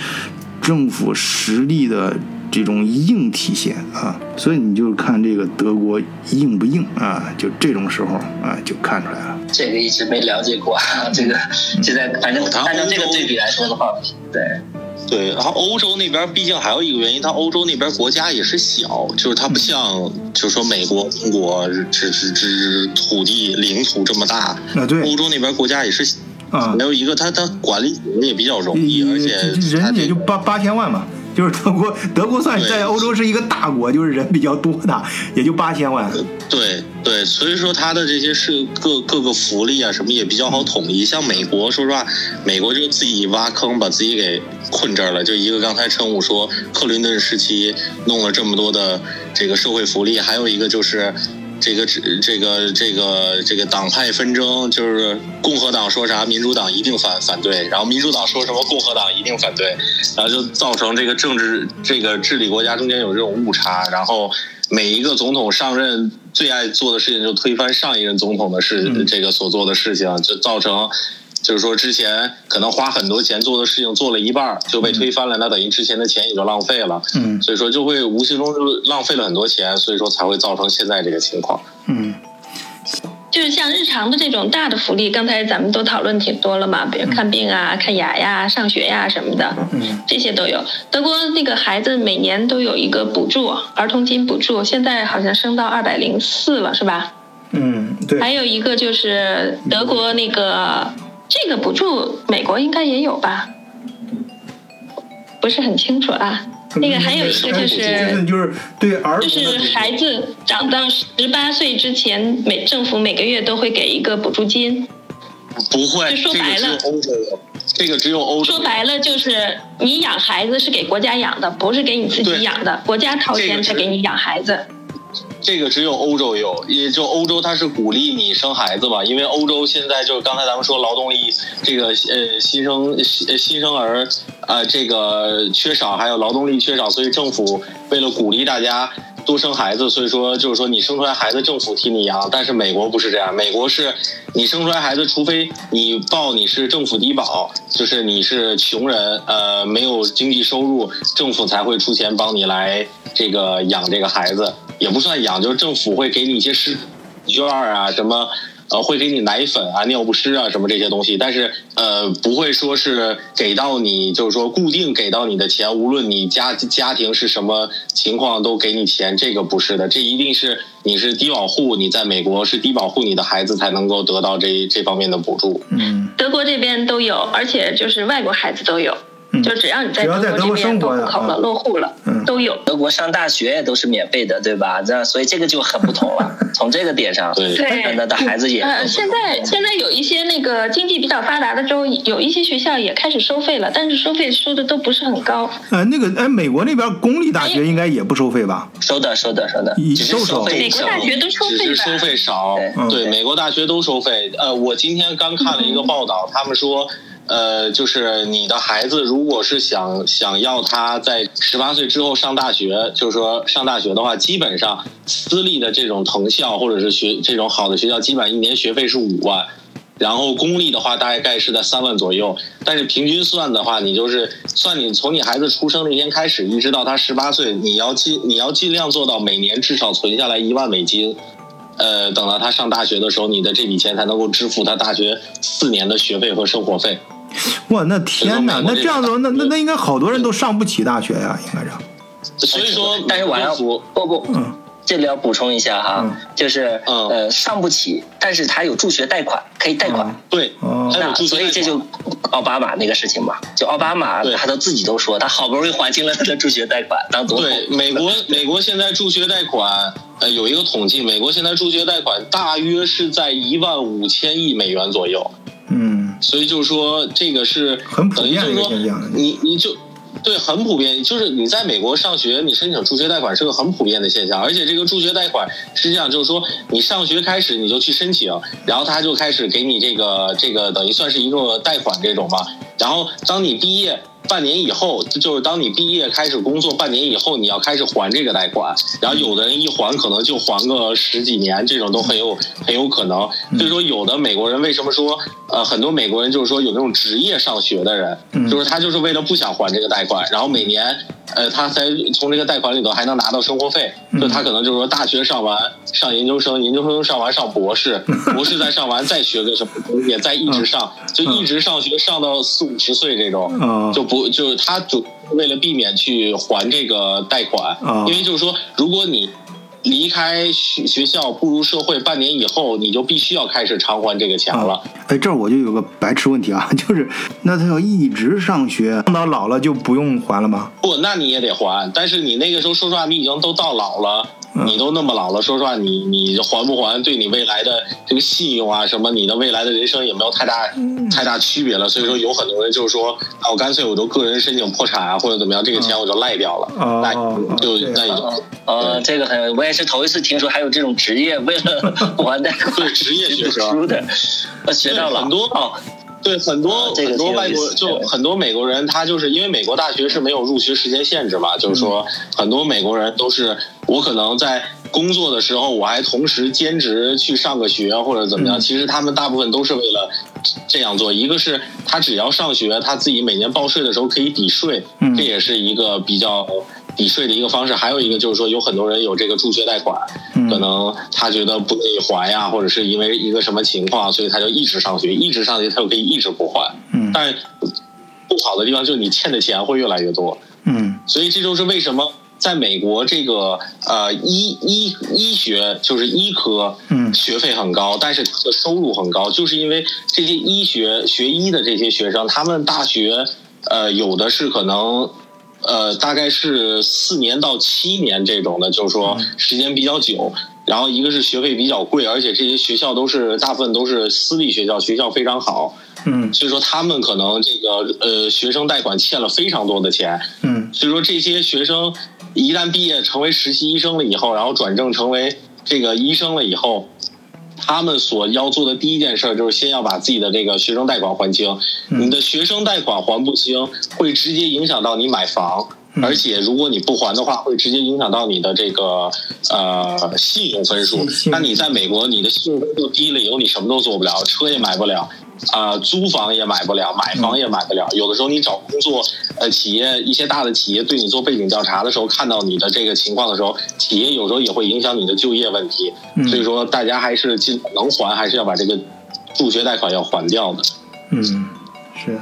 政府实力的。这种硬体现啊，所以你就看这个德国硬不硬啊，就这种时候啊，就看出来了。这个一直没了解过，(laughs) 这个现在反正按照这个对比来说的话，对。对，然后欧洲那边毕竟还有一个原因，它欧洲那边国家也是小，就是它不像，就是说美国、中国只只只土地领土这么大。啊，对。欧洲那边国家也是，啊，还有一个它它管理也比较容易，而且人也就八八千万嘛。就是德国，德国算在欧洲是一个大国，就是人比较多的，也就八千万。对对，所以说它的这些是各各个福利啊什么也比较好统一。像美国，说实话，美国就自己挖坑把自己给困这儿了。就一个刚才陈武说，克林顿时期弄了这么多的这个社会福利，还有一个就是。这个这这个这个这个党派纷争，就是共和党说啥，民主党一定反反对，然后民主党说什么，共和党一定反对，然后就造成这个政治这个治理国家中间有这种误差，然后每一个总统上任最爱做的事情就推翻上一任总统的事，这个所做的事情，就造成。就是说，之前可能花很多钱做的事情做了一半就被推翻了，那等于之前的钱也就浪费了。嗯，所以说就会无形中就浪费了很多钱，所以说才会造成现在这个情况。嗯，就是像日常的这种大的福利，刚才咱们都讨论挺多了嘛，比如看病啊、看牙呀、上学呀什么的，嗯，这些都有。德国那个孩子每年都有一个补助，儿童金补助，现在好像升到二百零四了，是吧？嗯，对。还有一个就是德国那个。这个补助美国应该也有吧？不是很清楚啊。那个还有一个就是就是对儿就是孩子长到十八岁之前，每政府每个月都会给一个补助金。不会，就说白了，这个只有欧洲。说白了就是你养孩子是给国家养的，不是给你自己养的，国家掏钱才给你养孩子。这个只有欧洲有，也就欧洲它是鼓励你生孩子吧，因为欧洲现在就是刚才咱们说劳动力这个呃新生新生儿啊这个缺少，还有劳动力缺少，所以政府为了鼓励大家多生孩子，所以说就是说你生出来孩子政府替你养，但是美国不是这样，美国是你生出来孩子，除非你报你是政府低保，就是你是穷人呃没有经济收入，政府才会出钱帮你来这个养这个孩子。也不算养，就是政府会给你一些食券啊，什么呃，会给你奶粉啊、尿不湿啊什么这些东西，但是呃，不会说是给到你，就是说固定给到你的钱，无论你家家庭是什么情况都给你钱，这个不是的，这一定是你是低保户，你在美国是低保户，你的孩子才能够得到这这方面的补助。嗯，德国这边都有，而且就是外国孩子都有。就只要你在德国这边都户口了、落户了，都有。德国上大学都是免费的，对吧？这样，所以这个就很不同了。(laughs) 从这个点上，对对那的孩子也呃，现在现在有一些那个经济比较发达的州，有一些学校也开始收费了，但是收费收的都不是很高。呃，那个哎，美国那边公立大学应该也不收费吧？收的收的收的，以只是收手费美国大学都收只费收费少，对，美国大学都收费。呃，我今天刚看了一个报道，他们说，呃，就是你的孩子如果是想想要他在十八岁之后上大学，就是说上大学的话，基本上私立的这种藤校或者是学这种好的学校，基本上一年学费是五万。然后公立的话大概是在三万左右，但是平均算的话，你就是算你从你孩子出生那天开始，一直到他十八岁，你要尽你要尽量做到每年至少存下来一万美金，呃，等到他上大学的时候，你的这笔钱才能够支付他大学四年的学费和生活费。(laughs) 哇，那天哪，那这样子，那那那应该好多人都上不起大学呀，应该是。所以说，但是我要补不不，嗯这里要补充一下哈，嗯就是嗯呃上不起，但是他有助学贷款，可以贷款。对，所以这就奥巴马那个事情嘛，就奥巴马他都自己都说，他好不容易还清了他的助学贷款，当总统。对，美国美国现在助学贷款，呃，有一个统计，美国现在助学贷款大约是在一万五千亿美元左右。嗯所以就是说，这个是很普遍等于就是说的现象，你你就对很普遍，就是你在美国上学，你申请助学贷款是个很普遍的现象，而且这个助学贷款实际上就是说，你上学开始你就去申请，然后他就开始给你这个这个等于算是一个贷款这种嘛，然后当你毕业。半年以后，就是当你毕业开始工作半年以后，你要开始还这个贷款，然后有的人一还可能就还个十几年，这种都很有很有可能。所以说，有的美国人为什么说呃很多美国人就是说有那种职业上学的人，嗯。就是他就是为了不想还这个贷款，然后每年呃他才从这个贷款里头还能拿到生活费，嗯。就他可能就是说大学上完上研究生，(laughs) 研究生上完上博士，(laughs) 博士再上完再学个什么东西，再一直上，就一直上学上到四五十岁这种。哦就不就是他主为了避免去还这个贷款，啊因为就是说，如果你离开学学校步入社会半年以后，你就必须要开始偿还这个钱了。啊，哎，这儿我就有个白痴问题啊，(laughs) 就是那他要一直上学，上到老了就不用还了吗？不，那你也得还，但是你那个时候说实话，你已经都到老了。你都那么老了，说实话，你你还不还，对你未来的这个信用啊，什么，你的未来的人生也没有太大太大区别了。所以说，有很多人就是说，啊，我干脆我就个人申请破产啊，或者怎么样，这个钱我就赖掉了，哦那就哦那你就呃，这个很，我也是头一次听说还有这种职业为了还贷款对职业学生书的，学到了很多哦，对很多、啊这个很多外国就很多美国人，他就是因为美国大学是没有入学时间限制嘛，就是说很多美国人都是我可能在工作的时候，我还同时兼职去上个学或者怎么样。嗯其实他们大部分都是为了这样做，一个是他只要上学，他自己每年报税的时候可以抵税，嗯这也是一个比较。抵税的一个方式，还有一个就是说，有很多人有这个助学贷款，嗯可能他觉得不愿意还呀，或者是因为一个什么情况，所以他就一直上学，一直上学，他就可以一直不还。嗯但不好的地方就是你欠的钱会越来越多，嗯所以这就是为什么在美国这个呃医医医学就是医科，嗯学费很高，但是他的收入很高，就是因为这些医学学医的这些学生，他们大学呃有的是可能。呃，大概是四年到七年这种的，就是说时间比较久。然后一个是学费比较贵，而且这些学校都是大部分都是私立学校，学校非常好，嗯所以说他们可能这个呃学生贷款欠了非常多的钱。嗯所以说这些学生一旦毕业成为实习医生了以后，然后转正成为这个医生了以后，他们所要做的第一件事儿就是先要把自己的这个学生贷款还清。你的学生贷款还不清，会直接影响到你买房。而且，如果你不还的话，会直接影响到你的这个呃信用分数那你在美国，你的信用分数低了以后，你什么都做不了，车也买不了，啊、租房也买不了，买房也买不了。有的时候你找工作，呃，企业一些大的企业对你做背景调查的时候，看到你的这个情况的时候，企业有时候也会影响你的就业问题。嗯所以说，大家还是尽能还，还是要把这个助学贷款要还掉的。嗯，是，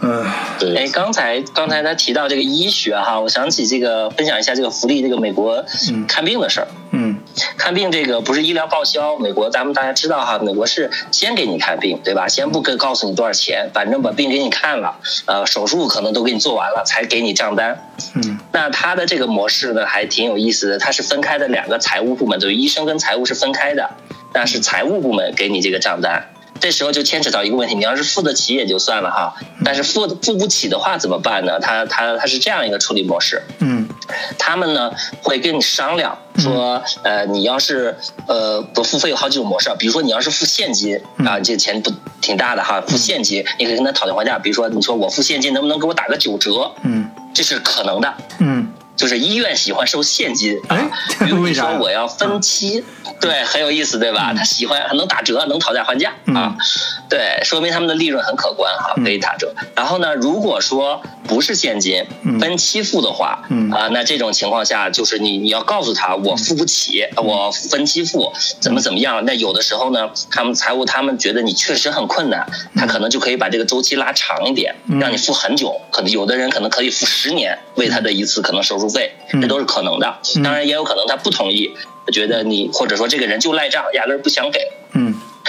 嗯对，哎，刚才刚才他提到这个医学哈，我想起这个分享一下这个福利这个美国嗯看病的事儿。嗯看病这个不是医疗报销，美国咱们大家知道哈，美国是先给你看病，对吧？先不跟告诉你多少钱，反正把病给你看了，呃，手术可能都给你做完了，才给你账单。嗯，那它的这个模式呢，还挺有意思的，它是分开的两个财务部门，就是医生跟财务是分开的，那是财务部门给你这个账单。这时候就牵扯到一个问题，你要是付得起也就算了哈，但是付付不起的话怎么办呢？他他他是这样一个处理模式，嗯。他们呢会跟你商量说，呃，你要是呃不付费有好几种模式啊，比如说你要是付现金啊，这钱不挺大的哈，付现金你可以跟他讨价还价，比如说你说我付现金能不能给我打个九折，嗯。这是可能的，嗯就是医院喜欢收现金，哎啊比如 (laughs) 说我要分期，对，很有意思，对吧？他喜欢能打折，能讨价还价嗯。啊，对，说明他们的利润很可观哈，嗯。可以打折。然后呢，如果说不是现金嗯，分期付的话，嗯。啊，那这种情况下就是你你要告诉他我付不起，嗯。我分期付怎么怎么样。那有的时候呢，他们财务他们觉得你确实很困难，他可能就可以把这个周期拉长一点，嗯。让你付很久，可能有的人可能可以付十年为他的一次可能手术费，嗯。这都是可能的。当然也有可能他不同意，觉得你或者说这个人就赖账，压根儿不想给。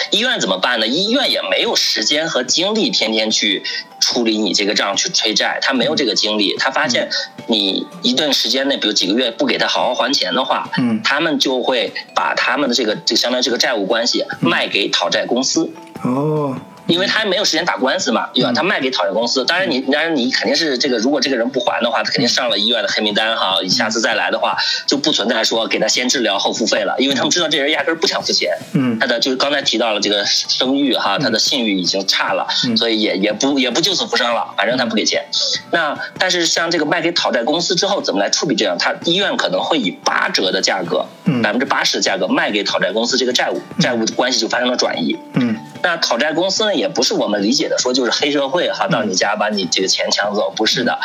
嗯医院怎么办呢？医院也没有时间和精力天天去处理你这个账去催债，他没有这个精力。他发现你一段时间内，比如几个月不给他好好还钱的话，嗯他们就会把他们的这个这相当于这个债务关系卖给讨债公司。哦因为他没有时间打官司嘛，对吧？他卖给讨债公司，当然你，当然你肯定是这个，如果这个人不还的话，他肯定上了医院的黑名单哈。下次再来的话，就不存在说给他先治疗后付费了，因为他们知道这人压根儿不想付钱。嗯他的就是刚才提到了这个声誉哈，他的信誉已经差了，嗯所以也也不也不救死扶伤了，反正他不给钱。那但是像这个卖给讨债公司之后，怎么来处理这样？他医院可能会以八折的价格，嗯百分之八十的价格卖给讨债公司这个债务，债务关系就发生了转移。嗯那讨债公司呢，也不是我们理解的说就是黑社会哈，到你家把你这个钱抢走，不是的。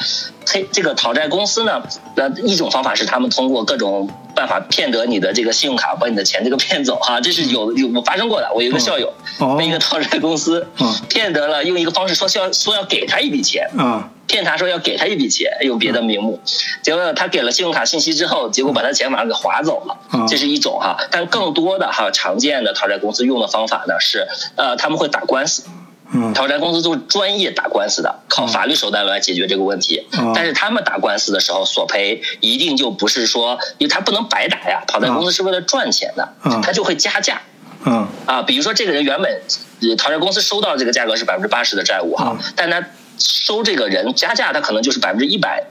黑这个讨债公司呢，那，一种方法是他们通过各种办法骗得你的这个信用卡，把你的钱这个骗走哈，(laughs) 这是有有我发生过的。我有一个校友，哦。那个讨债公司嗯。骗得了，用一个方式说是要说要给他一笔钱，啊骗他说要给他一笔钱，用别的名目，结果他给了信用卡信息之后，结果把他钱马上给划走了啊，这是一种哈。但更多的哈常见的讨债公司用的方法呢是，呃，他们会打官司，嗯。讨债公司都是专业打官司的，靠法律手段来解决这个问题。嗯。但是他们打官司的时候索赔一定就不是说，因为他不能白打呀，讨债公司是为了赚钱的啊，他就会加价。嗯。啊，比如说这个人原本呃讨债公司收到这个价格是百分之八十的债务哈，嗯。但他收这个人加价，他可能就是百分之一百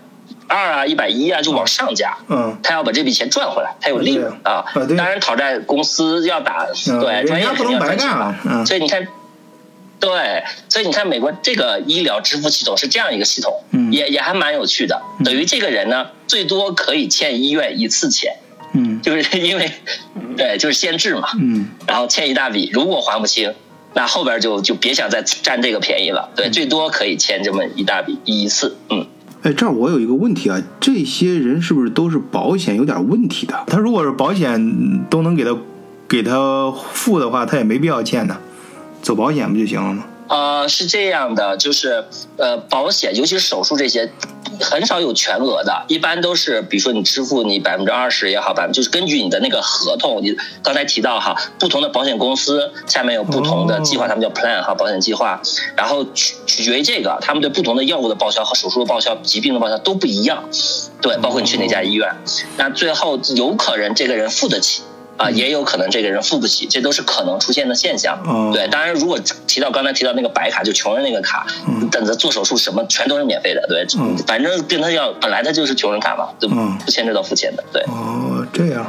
二啊、一百一啊，就往上加。嗯。他要把这笔钱赚回来，他有利润啊。当然，讨债公司要打，嗯。对，专业不能白肯定要赚钱干。嗯。所以你看，对，所以你看，美国这个医疗支付系统是这样一个系统，嗯也也还蛮有趣的。嗯等于这个人呢，最多可以欠医院一次钱，嗯就是因为，对，就是先治嘛。嗯然后欠一大笔，如果还不清，那后边就就别想再占这个便宜了。对，最多可以欠这么一大笔一次。嗯，哎，这儿我有一个问题啊，这些人是不是都是保险有点问题的？他如果是保险都能给他给他付的话，他也没必要欠的，走保险不就行了吗？呃，是这样的，就是呃，保险，尤其是手术这些，很少有全额的，一般都是比如说你支付你百分之二十也好，百分就是根据你的那个合同，你刚才提到哈，不同的保险公司下面有不同的计划，哦他们叫 plan 哈，保险计划，然后取取决于这个，他们对不同的药物的报销和手术的报销、疾病的报销都不一样，对，包括你去哪家医院，那最后有可能这个人付得起。啊，也有可能这个人付不起，这都是可能出现的现象。哦对，当然，如果提到刚才提到那个白卡，就穷人那个卡，嗯等着做手术什么全都是免费的。对，嗯反正跟他要本来他就是穷人卡嘛，就嗯不牵扯到付钱的。对，哦，这样。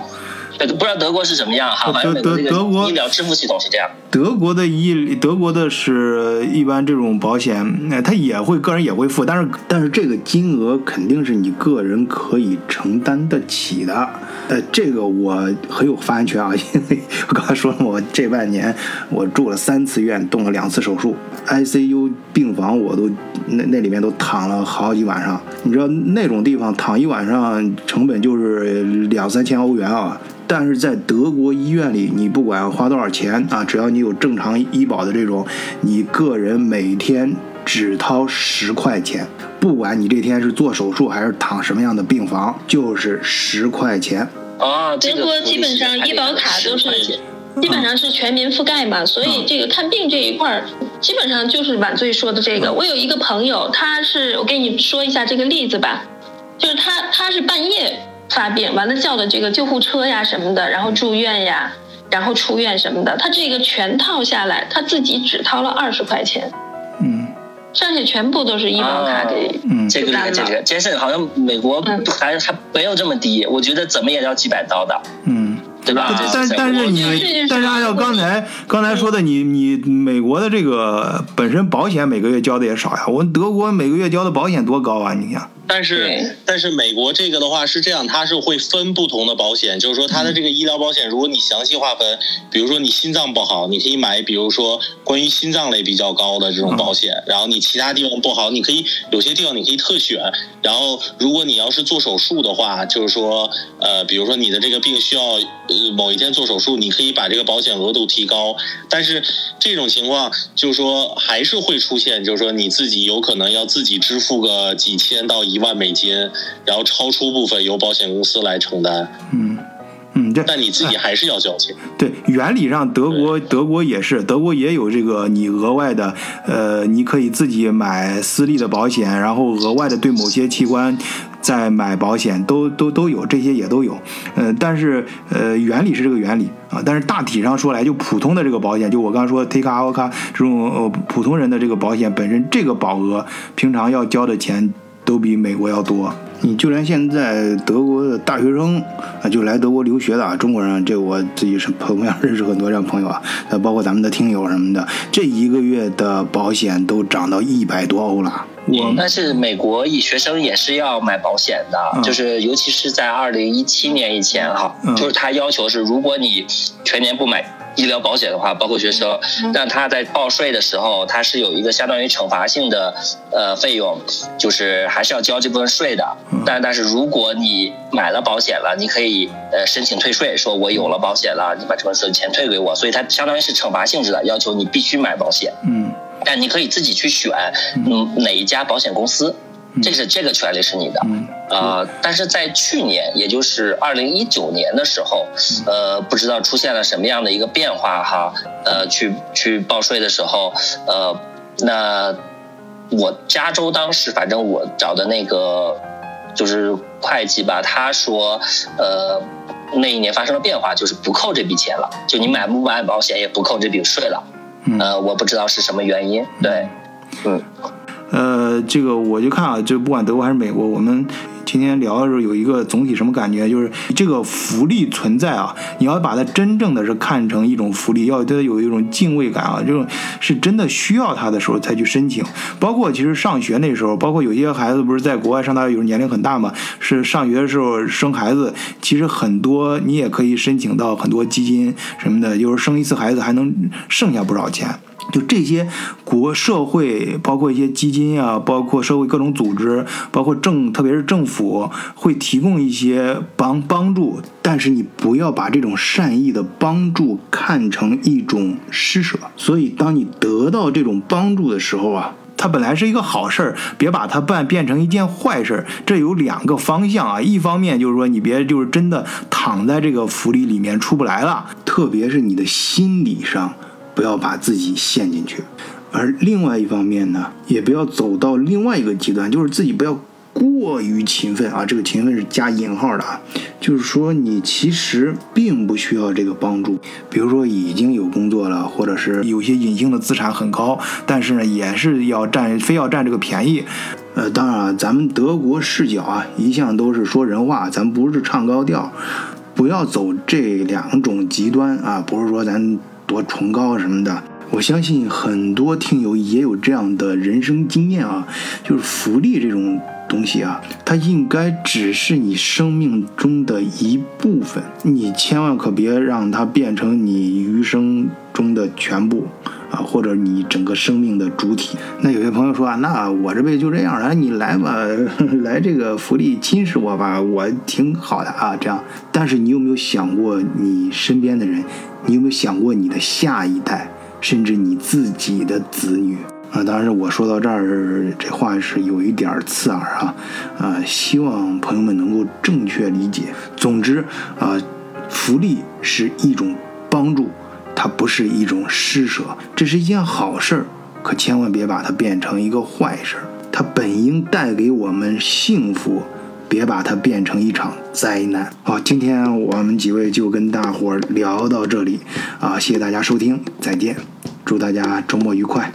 对，不知道德国是什么样哈，反正美国这个德德国医疗支付系统是这样。德国的医，德国的是一般这种保险，呃他也会个人也会付，但是但是这个金额肯定是你个人可以承担得起的，呃，这个我很有发言权啊，(laughs) 因为我刚才说了，我这半年我住了三次院，动了两次手术，ICU 病房我都那那里面都躺了好几晚上，你知道那种地方躺一晚上成本就是两三千欧元啊。但是在德国医院里，你不管花多少钱啊，只要你有正常医保的这种，你个人每天只掏十块钱，不管你这天是做手术还是躺什么样的病房，就是十块钱。啊，这个德国基本上医保卡都是10块钱基本上是全民覆盖嘛，所以这个看病这一块儿，基本上就是晚醉说的这个。我有一个朋友，他是我给你说一下这个例子吧，就是他他是半夜发病，完了叫的这个救护车呀什么的，然后住院呀，然后出院什么的，他这个全套下来，他自己只掏了二十块钱，嗯。剩下全部都是医保卡给嗯这个这个，这个杰森好像美国嗯。还还没有这么低，我觉得怎么也要几百刀的，嗯。对吧？但但是你但是按照刚才刚才说的，你你美国的这个本身保险每个月交的也少呀，我们德国每个月交的保险多高啊？你看，但是但是美国这个的话是这样，它是会分不同的保险，就是说它的这个医疗保险，如果你详细划分，比如说你心脏不好，你可以买比如说关于心脏类比较高的这种保险，然后你其他地方不好，你可以有些地方你可以特选，然后如果你要是做手术的话，就是说呃，比如说你的这个病需要呃某一天做手术，你可以把这个保险额度提高，但是这种情况就是说还是会出现，就是说你自己有可能要自己支付个几千到一万美金，然后超出部分由保险公司来承担，嗯嗯，这但你自己还是要交钱。对，原理上德国德国也是，德国也有这个你额外的，呃，你可以自己买私立的保险，然后额外的对某些器官再买保险，都都都有，这些也都有。呃，但是呃，原理是这个原理啊，但是大体上说来，就普通的这个保险，就我刚刚说 Take a k a 这种呃普通人的这个保险本身，这个保额平常要交的钱都比美国要多。你就连现在德国的大学生啊，就来德国留学的啊，中国人，这我自己是同样 (laughs) 认识很多这样朋友啊，呃，包括咱们的听友什么的，这一个月的保险都涨到一百多欧了。我但是美国学生也是要买保险的，嗯就是尤其是在二零一七年以前哈，嗯就是他要求是，如果你全年不买医疗保险的话，包括学生，那他在报税的时候，他是有一个相当于惩罚性的呃费用，就是还是要交这部分税的。但但是如果你买了保险了，你可以呃申请退税，说我有了保险了，你把这部分钱退给我，所以它相当于是惩罚性质的，要求你必须买保险。嗯但你可以自己去选，嗯，哪一家保险公司，这是这个权利是你的，嗯呃，但是在去年，也就是二零一九年的时候，呃，不知道出现了什么样的一个变化哈，呃，去去报税的时候，呃，那我加州当时反正我找的那个就是会计吧，他说，呃。那一年发生了变化，就是不扣这笔钱了，就你买不买保险也不扣这笔税了。嗯呃，我不知道是什么原因。对，嗯，呃，这个我就看啊，就不管德国还是美国，我们今天聊的时候有一个总体什么感觉，就是这个福利存在啊，你要把它真正的是看成一种福利，要对它有一种敬畏感啊，这种是真的需要它的时候才去申请。包括其实上学那时候，包括有些孩子不是在国外上大学，有时候年龄很大嘛，是上学的时候生孩子，其实很多你也可以申请到很多基金什么的，就是生一次孩子还能剩下不少钱。就这些国社会，包括一些基金啊，包括社会各种组织，包括政，特别是政府会提供一些帮帮助，但是你不要把这种善意的帮助看成一种施舍。所以，当你得到这种帮助的时候啊，它本来是一个好事儿，别把它办变成一件坏事儿。这有两个方向啊，一方面就是说你别就是真的躺在这个福利里面出不来了，特别是你的心理上，不要把自己陷进去。而另外一方面呢，也不要走到另外一个极端，就是自己不要过于勤奋啊。这个勤奋是加引号的啊，就是说你其实并不需要这个帮助。比如说已经有工作了，或者是有些隐性的资产很高，但是呢也是要占非要占这个便宜。呃，当然啊，咱们德国视角啊，一向都是说人话，咱不是唱高调，不要走这两种极端啊，不是说咱多崇高什么的。我相信很多听友也有这样的人生经验啊，就是福利这种东西啊，它应该只是你生命中的一部分，你千万可别让它变成你余生中的全部啊，或者你整个生命的主体。那有些朋友说啊，那我这辈子就这样了，你来吧，(laughs) 来这个福利侵蚀我吧，我挺好的啊，这样。但是你有没有想过你身边的人？你有没有想过你的下一代？甚至你自己的子女啊，当然我说到这儿，这话是有一点刺耳啊，啊，希望朋友们能够正确理解。总之啊，福利是一种帮助，它不是一种施舍，这是一件好事儿，可千万别把它变成一个坏事儿。它本应带给我们幸福，别把它变成一场灾难。好，今天我们几位就跟大伙儿聊到这里啊，谢谢大家收听，再见，祝大家周末愉快。